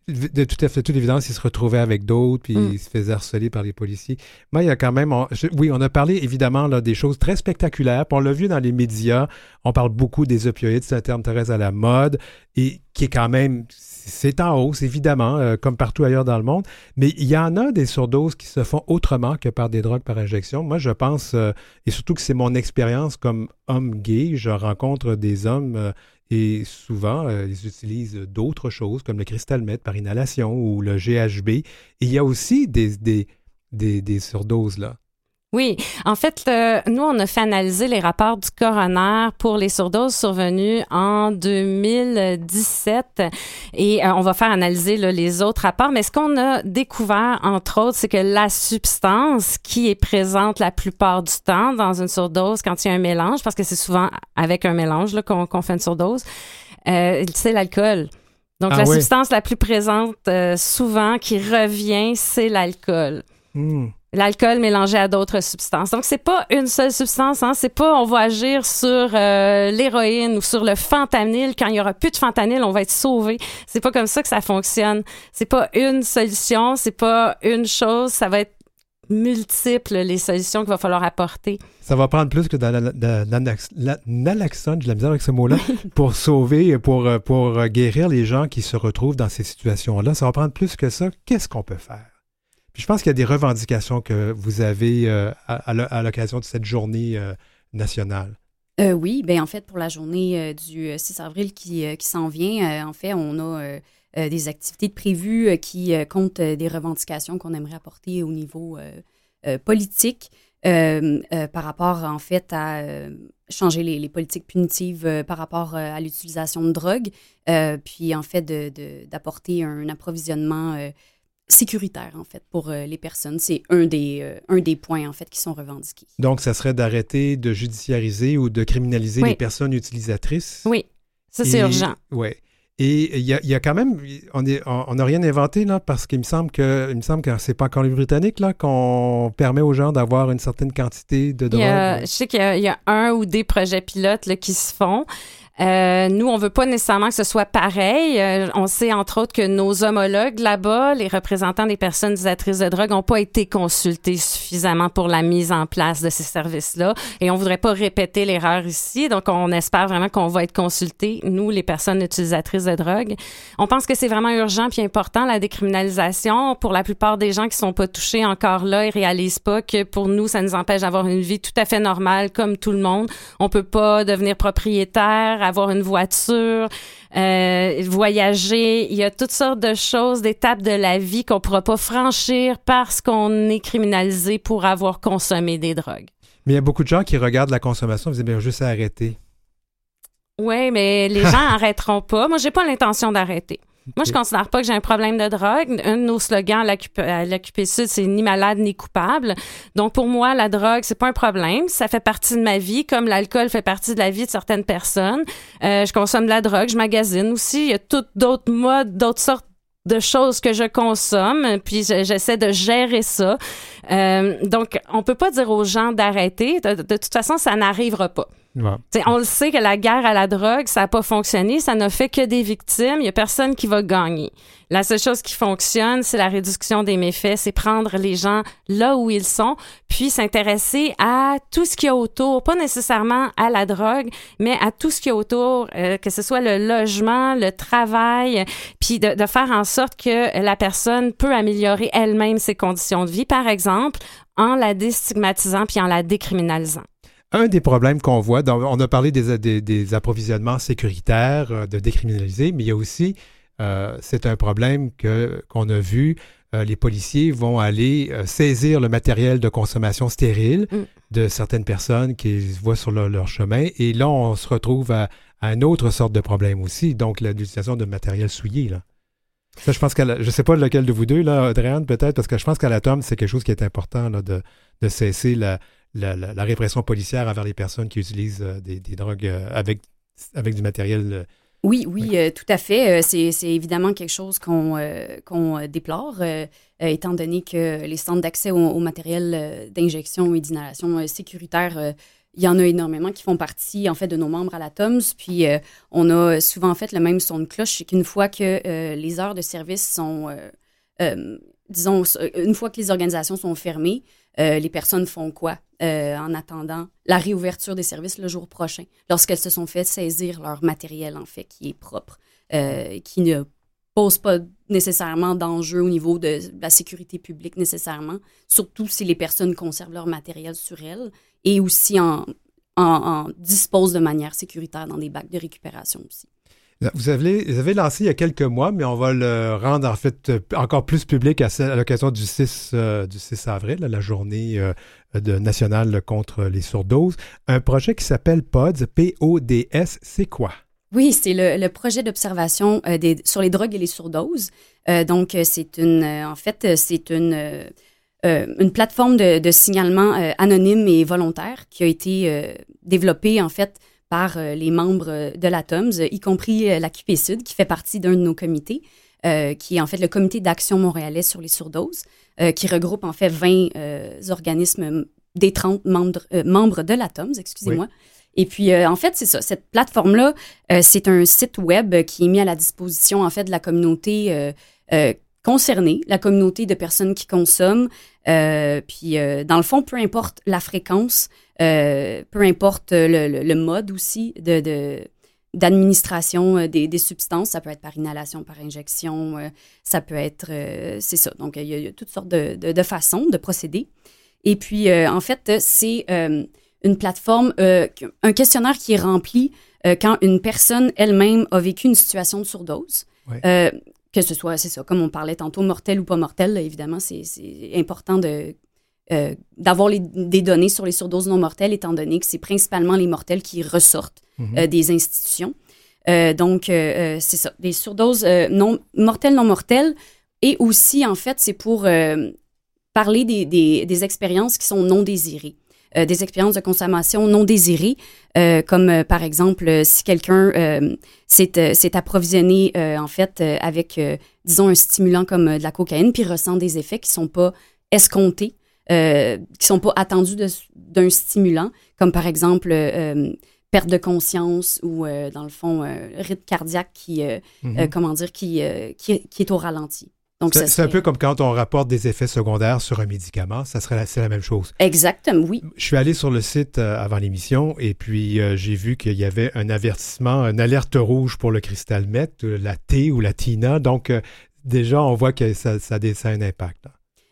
Speaker 1: de tout à fait toute évidence, il se retrouvait avec d'autres, puis mm. il se faisait harceler par les policiers. Moi, il y a quand même... oui, on a parlé évidemment là, des choses très spectaculaires. Puis on l'a vu dans les médias. On parle beaucoup des opioïdes, c'est un terme très à la mode, et qui est quand même... C'est en hausse, évidemment, euh, comme partout ailleurs dans le monde. Mais il y en a des surdoses qui se font autrement que par des drogues par injection. Moi, je pense, euh, et surtout que c'est mon expérience comme homme gay, je rencontre des hommes... Euh, et souvent, euh, ils utilisent d'autres choses comme le cristal meth par inhalation ou le GHB. Il y a aussi des surdoses là.
Speaker 6: Oui, en fait, nous, on a fait analyser les rapports du coroner pour les surdoses survenues en 2017 et euh, on va faire analyser les autres rapports. Mais ce qu'on a découvert, entre autres, c'est que la substance qui est présente la plupart du temps dans une surdose quand il y a un mélange, parce que c'est souvent avec un mélange qu'on fait une surdose, euh, c'est l'alcool. Donc, ah la substance la plus présente euh, souvent qui revient, c'est l'alcool. Hmm l'alcool mélangé à d'autres substances. Donc c'est pas une seule substance, hein, c'est pas on va agir sur euh, l'héroïne ou sur le fentanyl quand il y aura plus de fentanyl, on va être sauvé. C'est pas comme ça que ça fonctionne. C'est pas une solution, c'est pas une chose, ça va être multiples les solutions qu'il va falloir apporter.
Speaker 1: Ça va prendre plus que dans naloxone, j'ai la misère avec ce mot-là, pour sauver, pour, pour guérir les gens qui se retrouvent dans ces situations-là. Ça va prendre plus que ça. Qu'est-ce qu'on peut faire? Je pense qu'il y a des revendications que vous avez euh, à, l'occasion de cette journée euh, nationale.
Speaker 6: Euh, oui, ben en fait, pour la journée du 6 avril qui, qui s'en vient, en fait, on a des activités prévues qui comptent des revendications qu'on aimerait apporter au niveau politique. par rapport en fait à changer les, politiques punitives par rapport à l'utilisation de drogue, puis en fait d'apporter un approvisionnement sécuritaire, en fait, pour euh, les personnes. C'est un des, euh, un des points, en fait, qui sont revendiqués.
Speaker 1: Donc, ça serait d'arrêter de judiciariser ou de criminaliser les personnes utilisatrices?
Speaker 6: Oui, ça, c'est urgent.
Speaker 1: Oui. Et il y, y a, quand même, on n'a on, rien inventé là, parce qu'il me semble que, il me semble que c'est pas encore les Britanniques là qu'on permet aux gens d'avoir une certaine quantité de drogue.
Speaker 6: je sais qu'il y, a un ou des projets pilotes là, qui se font. Euh, nous, on veut pas nécessairement que ce soit pareil. Euh, on sait entre autres que nos homologues là-bas, les représentants des personnes utilisatrices de drogue, n'ont pas été consultés suffisamment pour la mise en place de ces services-là. Et on voudrait pas répéter l'erreur ici. Donc, on espère vraiment qu'on va être consultés, nous, les personnes utilisatrices de drogue. On pense que c'est vraiment urgent puis important, la décriminalisation. Pour la plupart des gens qui sont pas touchés encore là, ils réalisent pas que pour nous, ça nous empêche d'avoir une vie tout à fait normale, comme tout le monde. On peut pas devenir propriétaire avoir une voiture, euh, voyager. Il y a toutes sortes de choses, d'étapes de la vie qu'on ne pourra pas franchir parce qu'on est criminalisé pour avoir consommé des drogues.
Speaker 1: Mais il y a beaucoup de gens qui regardent la consommation et disent bien juste arrêter.
Speaker 6: Oui, mais les gens n'arrêteront pas. Moi, j'ai pas l'intention d'arrêter. Moi, je considère pas que j'ai un problème de drogue. Un de nos slogans à l'AQP Sud, c'est ni malade ni coupable. Donc, pour moi, la drogue, c'est pas un problème. Ça fait partie de ma vie, comme l'alcool fait partie de la vie de certaines personnes. Euh, je consomme de la drogue, je magasine aussi. Il y a toutes d'autres modes, d'autres sortes de choses que je consomme, puis j'essaie de gérer ça. Euh, donc, on peut pas dire aux gens d'arrêter. De, de, toute façon, ça n'arrivera pas. On le sait que la guerre à la drogue, ça n'a pas fonctionné, ça n'a fait que des victimes, il n'y a personne qui va gagner. La seule chose qui fonctionne, c'est la réduction des méfaits, c'est prendre les gens là où ils sont, puis s'intéresser à tout ce qu'il y a autour, pas nécessairement à la drogue, mais à tout ce qu'il y a autour, euh, que ce soit le logement, le travail, puis de, de faire en sorte que la personne peut améliorer elle-même ses conditions de vie, par exemple, en la déstigmatisant puis en la décriminalisant.
Speaker 1: Un des problèmes qu'on voit, on a parlé des, approvisionnements sécuritaires, euh, de décriminaliser, mais il y a aussi, euh, c'est un problème que, qu'on a vu, euh, les policiers vont aller saisir le matériel de consommation stérile mm. de certaines personnes qui voient sur leur, chemin. Et là, on se retrouve à, une autre sorte de problème aussi, donc l'utilisation de matériel souillé. Là. Ça, je pense je ne sais pas lequel de vous deux, là, Adrienne, peut-être, parce que je pense qu'à l'atome, c'est quelque chose qui est important là, de, de cesser la, la, répression policière envers les personnes qui utilisent euh, des, drogues euh, avec, avec du matériel. Euh,
Speaker 7: oui, oui, tout à fait. c'est évidemment quelque chose qu'on qu'on déplore, étant donné que les centres d'accès au, matériel d'injection et d'inhalation sécuritaire il y en a énormément qui font partie en fait de nos membres à la TOMS. Puis on a souvent fait le même son de cloche, c'est qu'une fois que les heures de service sont, disons, une fois que les organisations sont fermées, euh, les personnes font quoi euh, en attendant la réouverture des services le jour prochain, lorsqu'elles se sont fait saisir leur matériel, en fait, qui est propre, euh, qui ne pose pas nécessairement d'enjeu au niveau de la sécurité publique nécessairement, surtout si les personnes conservent leur matériel sur elles et aussi en, en disposent de manière sécuritaire dans des bacs de récupération aussi.
Speaker 1: Vous avez, lancé il y a quelques mois, mais on va le rendre en fait encore plus public à, l'occasion du 6, euh, du 6 avril, la journée euh, nationale contre les surdoses. Un projet qui s'appelle PODS, P-O-D-S, c'est quoi?
Speaker 7: Oui, c'est le, projet d'observation euh, sur les drogues et les surdoses. donc, c'est une, en fait, c'est une, une plateforme de, de signalement anonyme et volontaire qui a été développée, en fait, par euh, les membres euh, de la TOMS, y compris euh, la QP Sud, qui fait partie d'un de nos comités, qui est en fait le comité d'action montréalais sur les surdoses, qui regroupe en fait 20 organismes des 30 membres, membres de la TOMS, excusez-moi. Et puis, en fait, c'est ça. Cette plateforme-là, c'est un site web qui est mis à la disposition, en fait, de la communauté concernée, la communauté de personnes qui consomment. puis, dans le fond, peu importe la fréquence, euh, peu importe le, mode aussi de, d'administration euh, des, substances. Ça peut être par inhalation, par injection, euh, ça peut être, c'est ça. Donc, il y, a, toutes sortes de, façons de procéder. Et puis, en fait, c'est une plateforme, un questionnaire qui est rempli quand une personne elle-même a vécu une situation de surdose. que ce soit, c'est ça, comme on parlait tantôt, mortel ou pas mortel, évidemment, c'est important de euh, d'avoir des données sur les surdoses non mortelles, étant donné que c'est principalement les mortels qui ressortent mhm. euh, des institutions. Euh, donc, c'est ça, des surdoses non, mortelles, non mortelles. Et aussi, en fait, c'est pour parler des, des, expériences qui sont non désirées. des expériences de consommation non désirées, comme par exemple si quelqu'un s'est approvisionné en fait avec, disons, un stimulant comme de la cocaïne, puis ressent des effets qui sont pas escomptés euh, qui sont pas attendus d'un stimulant, comme par exemple euh, perte de conscience ou, dans le fond, rythme cardiaque qui, mm-hmm. comment dire, qui, qui, qui, est au ralenti.
Speaker 1: C'est un peu comme quand on rapporte des effets secondaires sur un médicament, ça serait la, la même chose.
Speaker 7: Exactement, oui.
Speaker 1: Je suis allé sur le site euh, avant l'émission et puis euh, j'ai vu qu'il y avait un avertissement, une alerte rouge pour le cristal euh, la T ou la Tina. Donc déjà, on voit que ça, ça, a un impact.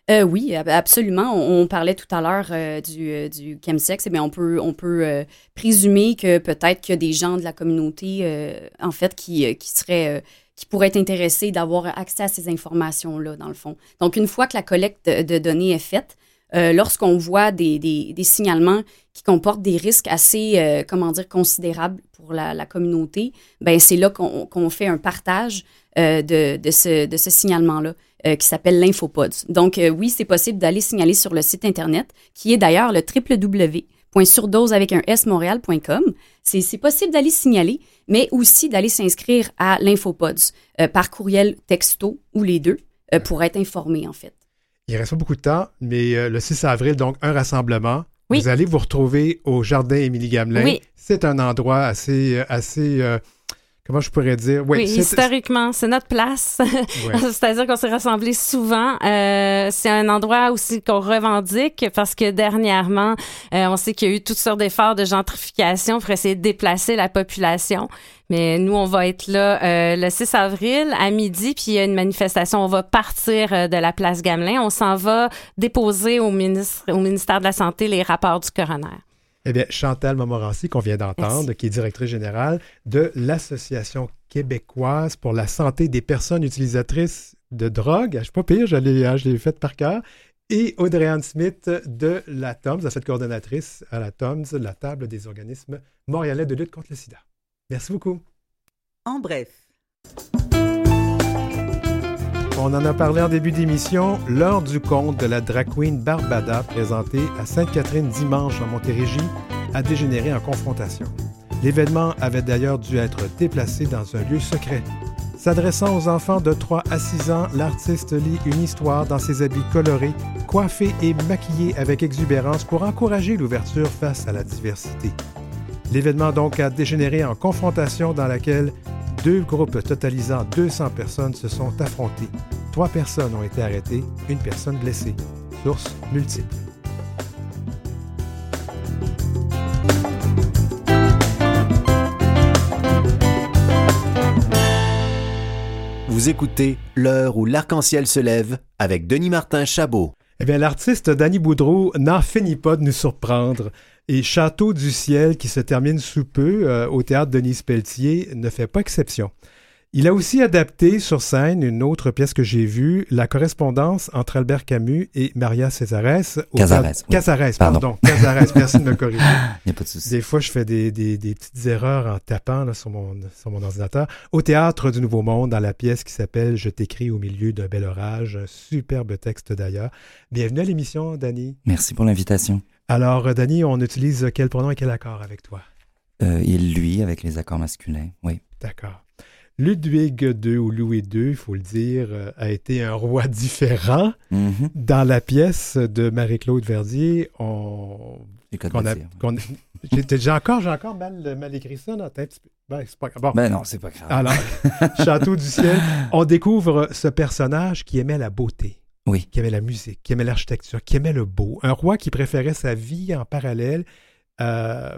Speaker 7: Oui, absolument. On, parlait tout à l'heure du, du chemsex. Eh bien, on peut, on peut présumer que peut-être qu'il y a des gens de la communauté, en fait, qui, qui seraient qui pourraient être intéressés d'avoir accès à ces informations-là, dans le fond. Donc, une fois que la collecte de, données est faite, euh, lorsqu'on voit des, des, signalements qui comportent des risques assez, euh, comment dire, considérables pour la, communauté, ben c'est là qu'on fait un partage euh, de, de, ce, de ce signalement-là. Qui s'appelle l'Infopods. Donc, oui, c'est possible d'aller signaler sur le site Internet, qui est d'ailleurs le www.surdose avec un S Montréal.com. C'est possible d'aller signaler mais aussi d'aller s'inscrire à l'Infopods euh, par courriel texto ou les deux euh, pour être informé, en fait.
Speaker 1: Il reste pas beaucoup de temps, mais euh, le 6 avril, donc un rassemblement. Vous allez vous retrouver au Jardin Émilie Gamelin. Oui. C'est un endroit assez, assez comment je pourrais dire?
Speaker 6: Oui, historiquement, c'est notre place. C'est-à-dire qu'on s'est rassemblés souvent. Euh, c'est un endroit aussi qu'on revendique parce que dernièrement, euh, on sait qu'il y a eu toutes sortes d'efforts de gentrification pour essayer de déplacer la population. Mais nous, on va être là euh, le 6 avril à midi, puis il y a une manifestation. On va partir de la place Gamelin. On s'en va déposer au, ministre, au ministère de la Santé les rapports du coroner.
Speaker 1: Eh bien, Chantal Montmorency, qu'on vient d'entendre, qui est directrice générale de l'Association québécoise pour la santé des personnes utilisatrices de drogue. Je ne suis pas pire, je l'ai faite par cœur. Et Audrey-Anne Smith de la TOMS, cette coordonnatrice à la TOMS, la table des organismes montréalais de lutte contre le sida. Merci beaucoup.
Speaker 2: En bref.
Speaker 1: On en a parlé en début d'émission, l'heure du conte de la drag queen Barbada présentée à Sainte-Catherine dimanche en Montérégie a dégénéré en confrontation. L'événement avait d'ailleurs dû être déplacé dans un lieu secret. S'adressant aux enfants de 3 à 6 ans, l'artiste lit une histoire dans ses habits colorés, coiffés et maquillés avec exubérance pour encourager l'ouverture face à la diversité. L'événement donc a dégénéré en confrontation dans laquelle deux groupes totalisant 200 personnes se sont affrontés. Trois personnes ont été arrêtées, une personne blessée. Sources multiples.
Speaker 8: Vous écoutez L'heure où l'arc-en-ciel se lève avec Denis Martin Chabot.
Speaker 1: Eh bien, l'artiste Danny Boudreau n'en finit pas de nous surprendre. Et Château du ciel, qui se termine sous peu euh, au théâtre Denise Pelletier, ne fait pas exception. Il a aussi adapté sur scène une autre pièce que j'ai vue, La correspondance entre Albert Camus et Maria Césares.
Speaker 9: Casares.
Speaker 1: Casares, pardon. Casares, merci de me corriger.
Speaker 9: Il n'y a pas de souci.
Speaker 1: Des fois, je fais des, des, des petites erreurs en tapant là, sur, mon, sur mon ordinateur. Au théâtre du Nouveau Monde, dans la pièce qui s'appelle Je t'écris au milieu d'un bel orage. Un superbe texte d'ailleurs. Bienvenue à l'émission, Dani.
Speaker 9: Merci pour l'invitation.
Speaker 1: Alors, Dani, on utilise quel pronom et quel accord avec toi?
Speaker 9: Euh, il, lui, avec les accords masculins, oui.
Speaker 1: D'accord. Ludwig II ou Louis II, il faut le dire, euh, a été un roi différent. Mm-hmm. Dans la pièce de Marie-Claude Verdier, on. j'ai encore, j'ai encore mal, mal, écrit ça, non?
Speaker 9: Ben, c'est pas bon. Ben non, c'est pas grave.
Speaker 1: Alors, Château du ciel, on découvre ce personnage qui aimait la beauté.
Speaker 9: Oui.
Speaker 1: Qui aimait la musique, qui aimait l'architecture, qui aimait le beau. Un roi qui préférait sa vie en parallèle euh,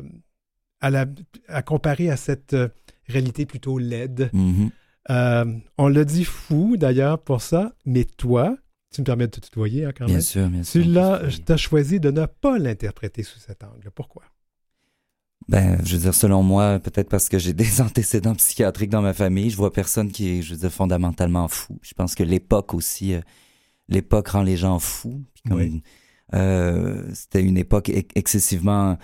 Speaker 1: à, la, à comparer à cette euh, réalité plutôt laide.
Speaker 9: Mm-hmm.
Speaker 1: Euh, on le dit fou d'ailleurs pour ça, mais toi, tu me permets de te tutoyer hein, quand
Speaker 9: bien
Speaker 1: même.
Speaker 9: Sûr, bien
Speaker 1: sûr, tu as choisi de ne pas l'interpréter sous cet angle. Pourquoi?
Speaker 9: Ben, je veux dire, selon moi, peut-être parce que j'ai des antécédents psychiatriques dans ma famille, je vois personne qui est, je veux dire, fondamentalement fou. Je pense que l'époque aussi l'époque rend les gens fous. Euh, c'était une époque excessivement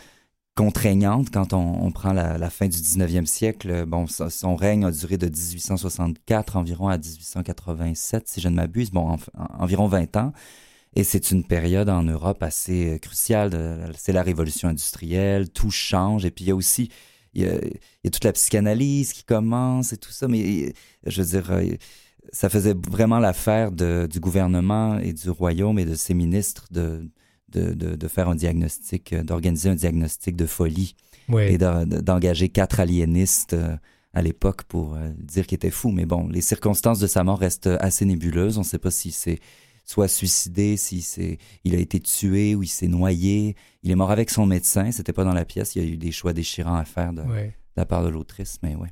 Speaker 9: contraignante quand on, prend la, fin du 19e siècle. Bon, son règne a duré de 1864 environ à 1887, si je ne m'abuse. Bon, environ 20 ans. Et c'est une période en Europe assez cruciale. C'est la révolution industrielle, tout change. Et puis il y a aussi il y a, toute la psychanalyse qui commence et tout ça. Mais je veux dire, euh, ça faisait vraiment l'affaire du gouvernement et du royaume et de ses ministres de, de, de, faire un diagnostic, d'organiser un diagnostic de folie
Speaker 1: et
Speaker 9: d'engager quatre aliénistes à l'époque pour dire qu'il était fou. Mais bon, les circonstances de sa mort restent assez nébuleuses. On ne sait pas si c'est soit suicidé, si c'est, il a été tué ou il s'est noyé. Il est mort avec son médecin. C'était pas dans la pièce. Il y a eu des choix déchirants à faire de, la part de l'autrice, mais ouais.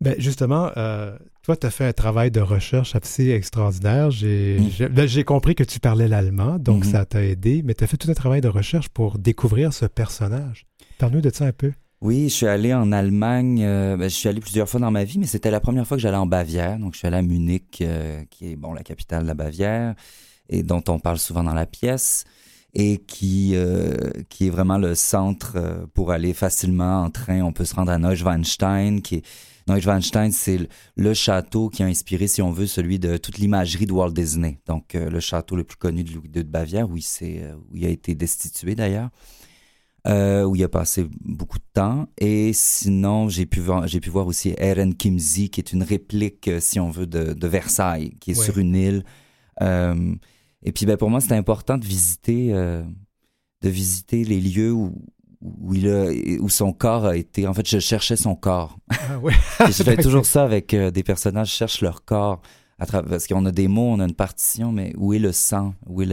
Speaker 1: Ben justement, euh, toi, tu as fait un travail de recherche assez extraordinaire. J'ai mm. ben, compris que tu parlais l'allemand, donc mm-hmm. ça t'a aidé, mais tu as fait tout un travail de recherche pour découvrir ce personnage. Parle-nous de ça un peu.
Speaker 9: Oui, je suis allé en Allemagne. Euh, ben, je suis allé plusieurs fois dans ma vie, mais c'était la première fois que j'allais en Bavière. Donc, je suis allé à Munich, euh, qui est bon la capitale de la Bavière et dont on parle souvent dans la pièce et qui euh, qui est vraiment le centre pour aller facilement en train. On peut se rendre à Neuschwanstein, qui est Neuschwanstein, c'est le château qui a inspiré, si on veut, celui de toute l'imagerie de Walt Disney. Donc, le château le plus connu de Louis II de Bavière, où il, où il a été destitué d'ailleurs. Euh, où il a passé beaucoup de temps. Et sinon, j'ai pu voir, j'ai pu voir aussi Eren Kimzi, qui est une réplique, euh, si on veut, de, de Versailles, qui est sur une île. Euh, et puis, ben, pour moi, c'était important de visiter, euh, de visiter les lieux où, où, il a, où son corps a été. En fait, je cherchais son corps. Ah, ouais. je fais toujours ça avec des personnages, je cherche leur corps. À parce qu'on a des mots, on a une partition, mais où est le sang? Où est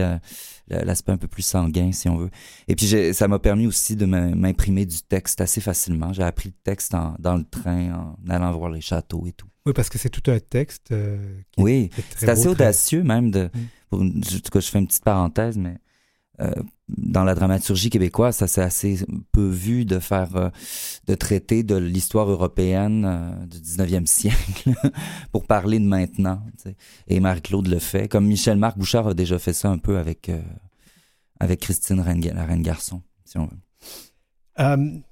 Speaker 9: l'aspect un peu plus sanguin, si on veut? Et puis, ça m'a permis aussi de m'imprimer du texte assez facilement. J'ai appris le texte dans le train, en allant voir les châteaux et tout.
Speaker 1: Oui, parce que c'est tout un texte. Euh,
Speaker 9: oui, c'est assez audacieux même. De, mm. pour, en tout cas, je fais une petite parenthèse, mais euh, dans la dramaturgie québécoise, ça c'est assez peu vu de faire, euh, de traiter de l'histoire européenne euh, du 19e siècle pour parler de maintenant. Et Marie-Claude le fait, comme Michel-Marc Bouchard a déjà fait ça un peu avec, avec Christine la Reine Garçon, si on veut.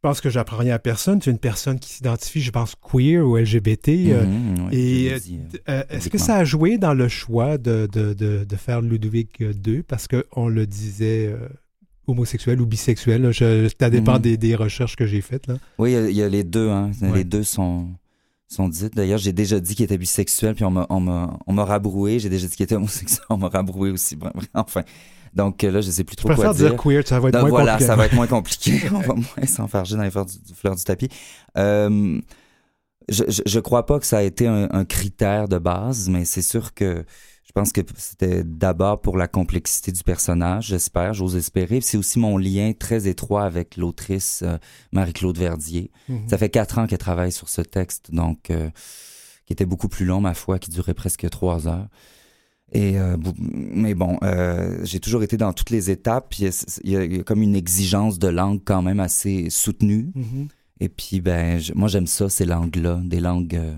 Speaker 1: Pense que j'apprends rien à personne. Tu es une personne qui s'identifie, je pense, queer ou LGBT. Euh, mhm, et euh, euh, est-ce que ça a joué dans le choix de, de, de, faire Ludwig II? Parce qu'on le disait homosexuel ou bisexuel. ça dépend mhm. des, des, recherches que j'ai faites. Là.
Speaker 9: Oui, il y, a les deux. Hein. Les deux sont, sont dites. D'ailleurs, j'ai déjà dit qu'il était bisexuel, puis on m'a rabroué. J'ai déjà dit qu'il était homosexuel, on m'a rabroué aussi. Enfin, donc là, je sais plus trop quoi
Speaker 1: dire. dire queer, ça va être moins
Speaker 9: voilà,
Speaker 1: compliqué.
Speaker 9: ça va être moins compliqué. On va moins s'enfarger dans les fleurs du, fleurs du tapis. Euh, je, je, je, crois pas que ça a été un, un critère de base, mais c'est sûr que je pense que c'était d'abord pour la complexité du personnage, j'espère, j'ose espérer. C'est aussi mon lien très étroit avec l'autrice euh, Marie-Claude Verdier. Mm-hmm. Ça fait quatre ans qu'elle travaille sur ce texte, donc euh, qui était beaucoup plus long, ma foi, qui durait presque trois heures. Et euh, mais bon, euh, j'ai toujours été dans toutes les étapes. Il y, a, comme une exigence de langue quand même assez soutenue. Mm-hmm. Et puis ben, moi j'aime ça ces langues-là, des langues euh,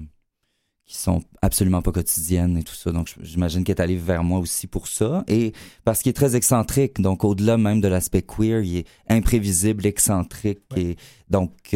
Speaker 9: qui sont absolument pas quotidiennes et tout ça. Donc j'imagine qu'elle est allée vers moi aussi pour ça. Et parce qu'il est très excentrique, donc au-delà même de l'aspect queer, il est imprévisible, excentrique et donc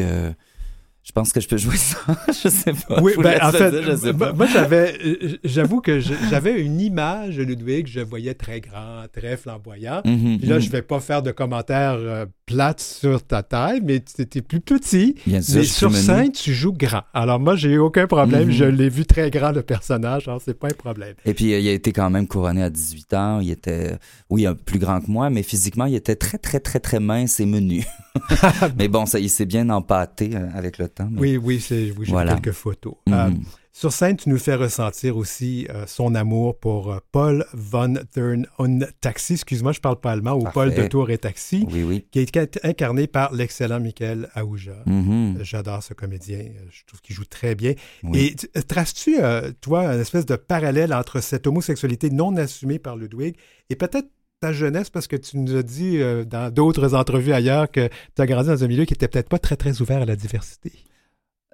Speaker 9: je pense que je peux jouer ça. je sais pas.
Speaker 1: Oui, ben, en fait, moi, j'avais, j'avoue que j'avais une image de Ludwig, je voyais très grand, très flamboyant. Mm-hmm, Puis là, mm-hmm. je vais pas faire de commentaires euh, plates sur ta taille, mais tu étais plus petit. Bien sûr, mais sur scène, tu joues grand. Alors moi, j'ai eu aucun problème. Mm-hmm. Je l'ai vu très grand, le personnage. Alors, c'est pas un problème.
Speaker 9: Et puis, il a été quand même couronné à 18 ans. Il était, oui, un plus grand que moi, mais physiquement, il était très, très, très, très mince et menu. mais bon, ça, il s'est bien empâté euh, avec le
Speaker 1: oui, oui, j'ai quelques photos. Mhm. Euh, sur scène, tu nous fais ressentir aussi euh, son amour pour euh, Paul von Thurn und Taxi, excuse-moi, je parle pas allemand, ou Paul de Tour et Taxi, qui est incarné par l'excellent Michael Aouja. Mhm. J'adore ce comédien, je trouve qu'il joue très bien. Et traces-tu, toi, une espèce de parallèle entre cette homosexualité non assumée par Ludwig et peut-être ta jeunesse, parce que tu nous as dit dans d'autres entrevues ailleurs que tu as grandi dans un milieu qui était peut-être pas très, très ouvert à la diversité.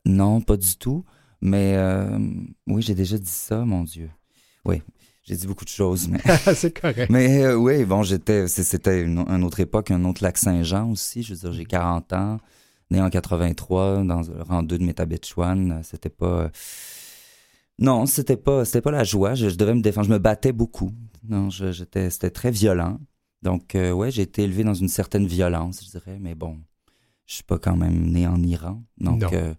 Speaker 9: Non, pas du tout. Mais euh, oui, j'ai déjà dit ça, mon Dieu. Oui, j'ai dit beaucoup de choses, mais
Speaker 1: c'est correct.
Speaker 9: Mais euh, oui, bon, j'étais, c'était une, autre époque, un autre lac Saint-Jean aussi. Je veux dire, j'ai 40 ans, né en 83, dans le rang 2 de Métabetchouane. C'était pas. Non, c'était pas, c'était pas la joie. Je, devais me défendre. Je me battais beaucoup. Non, j'étais, c'était très violent. Donc, euh, ouais, j'ai été élevé dans une certaine violence, je dirais. Mais bon, je suis pas quand même né en Iran. Donc, euh,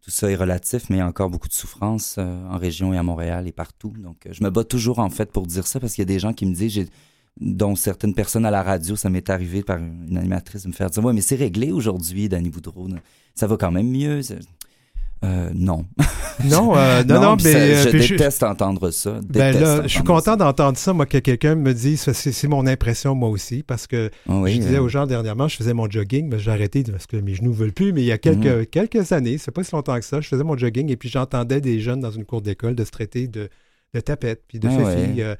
Speaker 9: tout ça est relatif, mais il y a encore beaucoup de souffrance euh, en région et à Montréal et partout. Donc, euh, je me bats toujours, en fait, pour dire ça, parce qu'il y a des gens qui me disent, dont certaines personnes à la radio, ça m'est arrivé par une animatrice de me faire dire Ouais, mais c'est réglé aujourd'hui, Danny Boudreau. Ça va quand même mieux. Euh, non.
Speaker 1: Non, euh, non, non, mais.
Speaker 9: je déteste entendre ça.
Speaker 1: Ben là, je suis content d'entendre ça, moi, que quelqu'un me dise, c'est mon impression, moi aussi, parce que ah je disais aux gens dernièrement, je faisais mon jogging, mais j'ai arrêté parce que mes genoux ne veulent plus, mais il y a quelques, mhm. quelques années, c'est pas si longtemps que ça, je faisais mon jogging et puis j'entendais des jeunes dans une cour d'école de se traiter de, de tapette, puis de ah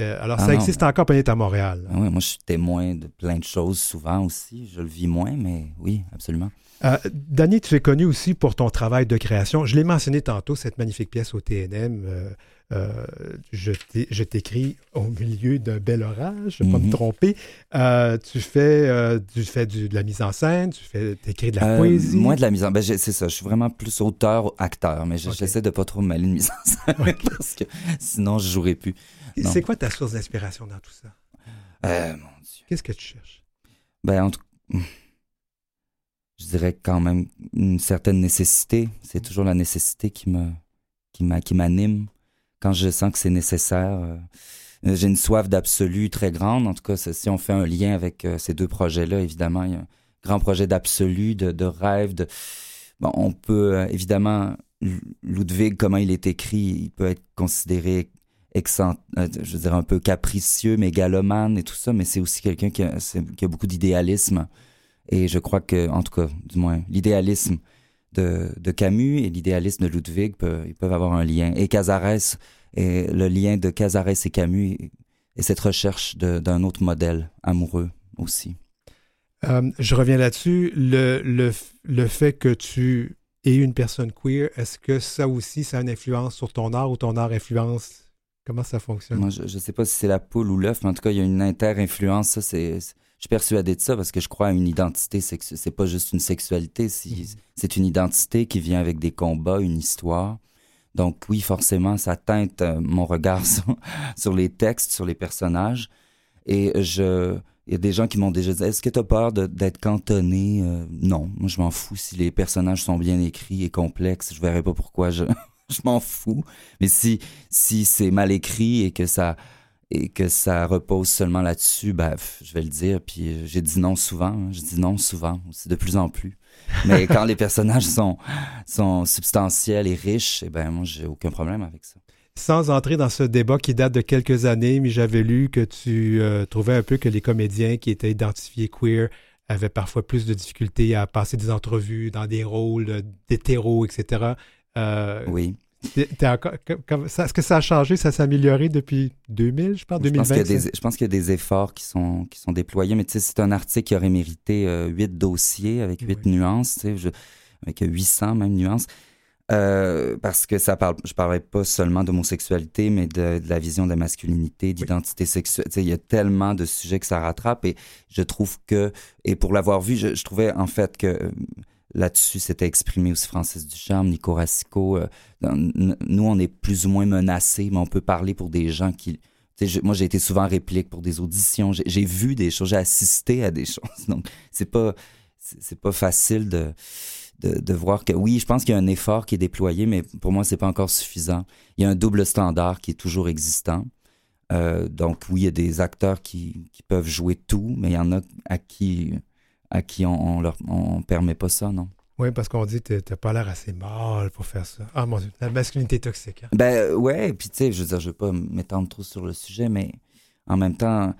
Speaker 1: euh, alors, ah ça existe encore peut-être à Montréal.
Speaker 9: Ah moi, je suis témoin de plein de choses souvent aussi. Je le vis moins, mais oui, absolument.
Speaker 1: Euh, Danny, tu es connu aussi pour ton travail de création. Je l'ai mentionné tantôt, cette magnifique pièce au TNM. Euh, euh, je t'écris au milieu d'un bel orage, je ne vais pas me mhm. tromper. tu fais, tu fais de la mise en scène, tu fais écris de la poésie.
Speaker 9: Moins de la mise en scène, ben, c'est ça. Je suis vraiment plus auteur, acteur, mais j'essaie de de pas trop me mêler de mise en scène parce que sinon je jouerais plus.
Speaker 1: C'est quoi ta source d'inspiration dans tout ça?
Speaker 9: Mon Dieu.
Speaker 1: Qu'est-ce que tu cherches?
Speaker 9: Ben en tout je dirais quand même une certaine nécessité. C'est toujours la nécessité qui me qui m'anime quand je sens que c'est nécessaire. Euh, j'ai une soif d'absolu très grande. En tout cas, si on fait un lien avec euh, ces deux projets-là, évidemment, il y a un grand projet d'absolu, de, rêve. De... Bon, on peut euh, évidemment Ludwig, comment il est écrit, il peut être considéré je veux un peu capricieux, mégalomane et tout ça, mais c'est aussi quelqu'un qui a, beaucoup d'idéalisme. Et je crois que, en tout cas, du moins, l'idéalisme de, de, Camus et l'idéalisme de Ludwig peuvent, ils peuvent avoir un lien. Et Casares, et le lien de Casares et Camus et cette recherche d'un autre modèle amoureux aussi.
Speaker 1: Euh, je reviens là-dessus. Le, le, le, fait que tu es une personne queer, est-ce que ça aussi, ça a une influence sur ton art ou ton art influence Comment ça fonctionne?
Speaker 9: Moi, je ne sais pas si c'est la poule ou l'œuf, mais en tout cas, il y a une inter-influence. Ça, c'est je suis persuadé de ça parce que je crois à une identité sexuelle. C'est pas juste une sexualité, mhm. c'est une identité qui vient avec des combats, une histoire. Donc oui, forcément, ça teinte euh, mon regard sur, les textes, sur les personnages. Et je, il y a des gens qui m'ont déjà dit Est-ce que tu as peur d'être cantonné? Euh, Non, moi je m'en fous. Si les personnages sont bien écrits et complexes, je verrais pas pourquoi je, je m'en fous. Mais si, si c'est mal écrit et que ça, et que ça repose seulement là-dessus, ben, je vais le dire. Puis euh, j'ai dit non souvent. Hein. je dis non souvent, aussi de plus en plus. Mais quand les personnages sont, sont substantiels et riches, eh ben moi, j'ai aucun problème avec ça.
Speaker 1: Sans entrer dans ce débat qui date de quelques années, mais j'avais lu que tu euh, trouvais un peu que les comédiens qui étaient identifiés queer avaient parfois plus de difficultés à passer des entrevues dans des rôles d'hétéros, etc.
Speaker 9: Euh, oui.
Speaker 1: Est-ce que ça a changé, ça s'est amélioré depuis 2000, je pense, 2020?
Speaker 9: Je pense qu'il y, a des efforts qui sont, qui sont déployés, mais tu sais, c'est un article qui aurait mérité euh, huit dossiers avec huit nuances, tu sais, avec 800 même nuances. Euh, parce que ça parle, je parlais pas seulement d'homosexualité, mais de, la vision de la masculinité, d'identité sexuelle. Tu sais, il y a tellement de sujets que ça rattrape et je trouve que, et pour l'avoir vu, je, je, trouvais en fait que Là-dessus, c'était exprimé aussi Francis Duchamp, Nico Rassico. Euh, nous, on est plus ou moins menacés, mais on peut parler pour des gens qui... moi, j'ai été souvent réplique pour des auditions. J'ai vu des choses, j'ai assisté à des choses. Donc, c'est pas, c'est pas facile de, de, voir que oui, je pense qu'il y a un effort qui est déployé, mais pour moi, c'est pas encore suffisant. Il y a un double standard qui est toujours existant. Euh, donc oui, il y a des acteurs qui, qui, peuvent jouer tout, mais il y en a à qui à qui on, on leur on permet pas ça, non?
Speaker 1: Oui, parce qu'on dit que t'as pas l'air assez mâle pour faire ça. Ah mon Dieu, la masculinité toxique. Hein?
Speaker 9: Ben ouais, puis tu sais, je veux dire, je veux pas m'étendre trop sur le sujet, mais en même temps,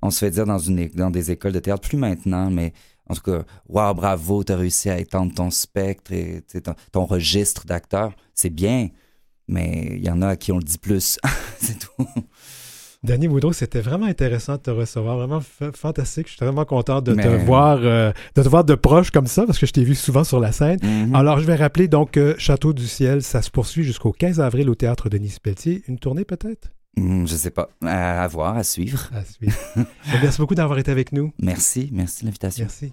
Speaker 9: on se fait dire dans, une, dans des écoles de théâtre, plus maintenant, mais en tout cas, wow, bravo, t'as réussi à étendre ton spectre et ton, ton registre d'acteur. C'est bien, mais il y en a à qui on le dit plus. C'est tout.
Speaker 1: Danny Boudreau, c'était vraiment intéressant de te recevoir, vraiment fantastique. Je suis vraiment content de te voir, euh, de te voir de proche comme ça, parce que je t'ai vu souvent sur la scène. Mm-hmm. Alors, je vais rappeler donc Château du ciel, ça se poursuit jusqu'au 15 avril au théâtre Denis Pelletier. Une tournée peut-être?
Speaker 9: Mm, je sais pas. À, voir, à suivre.
Speaker 1: À suivre. merci beaucoup d'avoir été avec nous.
Speaker 9: Merci, merci de l'invitation.
Speaker 1: Merci.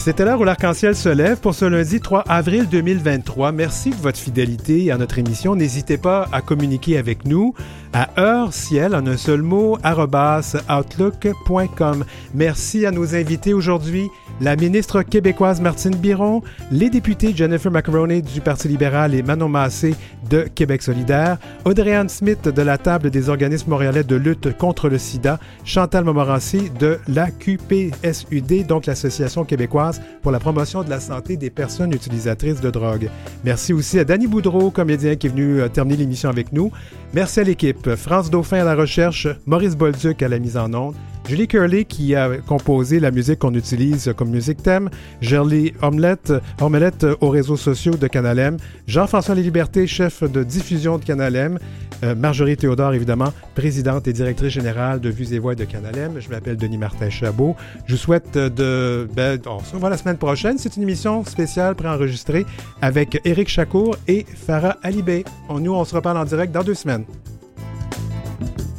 Speaker 1: C'était l'heure où l'arc-en-ciel se lève pour ce lundi 3 avril 2023. Merci de votre fidélité à notre émission. N'hésitez pas à communiquer avec nous à heure ciel en un seul mot outlook.com. Merci à nos invités aujourd'hui, la ministre québécoise Martine Biron, les députés Jennifer Macaroni du Parti libéral et Manon Massé de Québec solidaire, Audrey-Anne Smith de la table des organismes montréalais de lutte contre le sida, Chantal Montmorency de l'AQPSUD, donc l'Association québécoise pour la promotion de la santé des personnes utilisatrices de drogue. Merci aussi à Danny Boudreau, comédien qui est venu euh, terminer l'émission avec nous. Merci à l'équipe. France Dauphin à la recherche, Maurice Bolduc à la mise en onde, Julie Curley qui a composé la musique qu'on utilise comme musique thème, Gerly Omelette, Omelette aux réseaux sociaux de Canalem, Jean-François Liberté, chef de diffusion de Canalem, euh, Marjorie Théodore, évidemment, présidente et directrice générale de Vues et Voix de Canalem. Je m'appelle Denis Martin Chabot. Je vous souhaite de... Ben, on se revoit la semaine prochaine. C'est une émission spéciale préenregistrée avec Éric Chacour et Farah Alibé. Nous, on se reparle en direct dans deux semaines. Bye.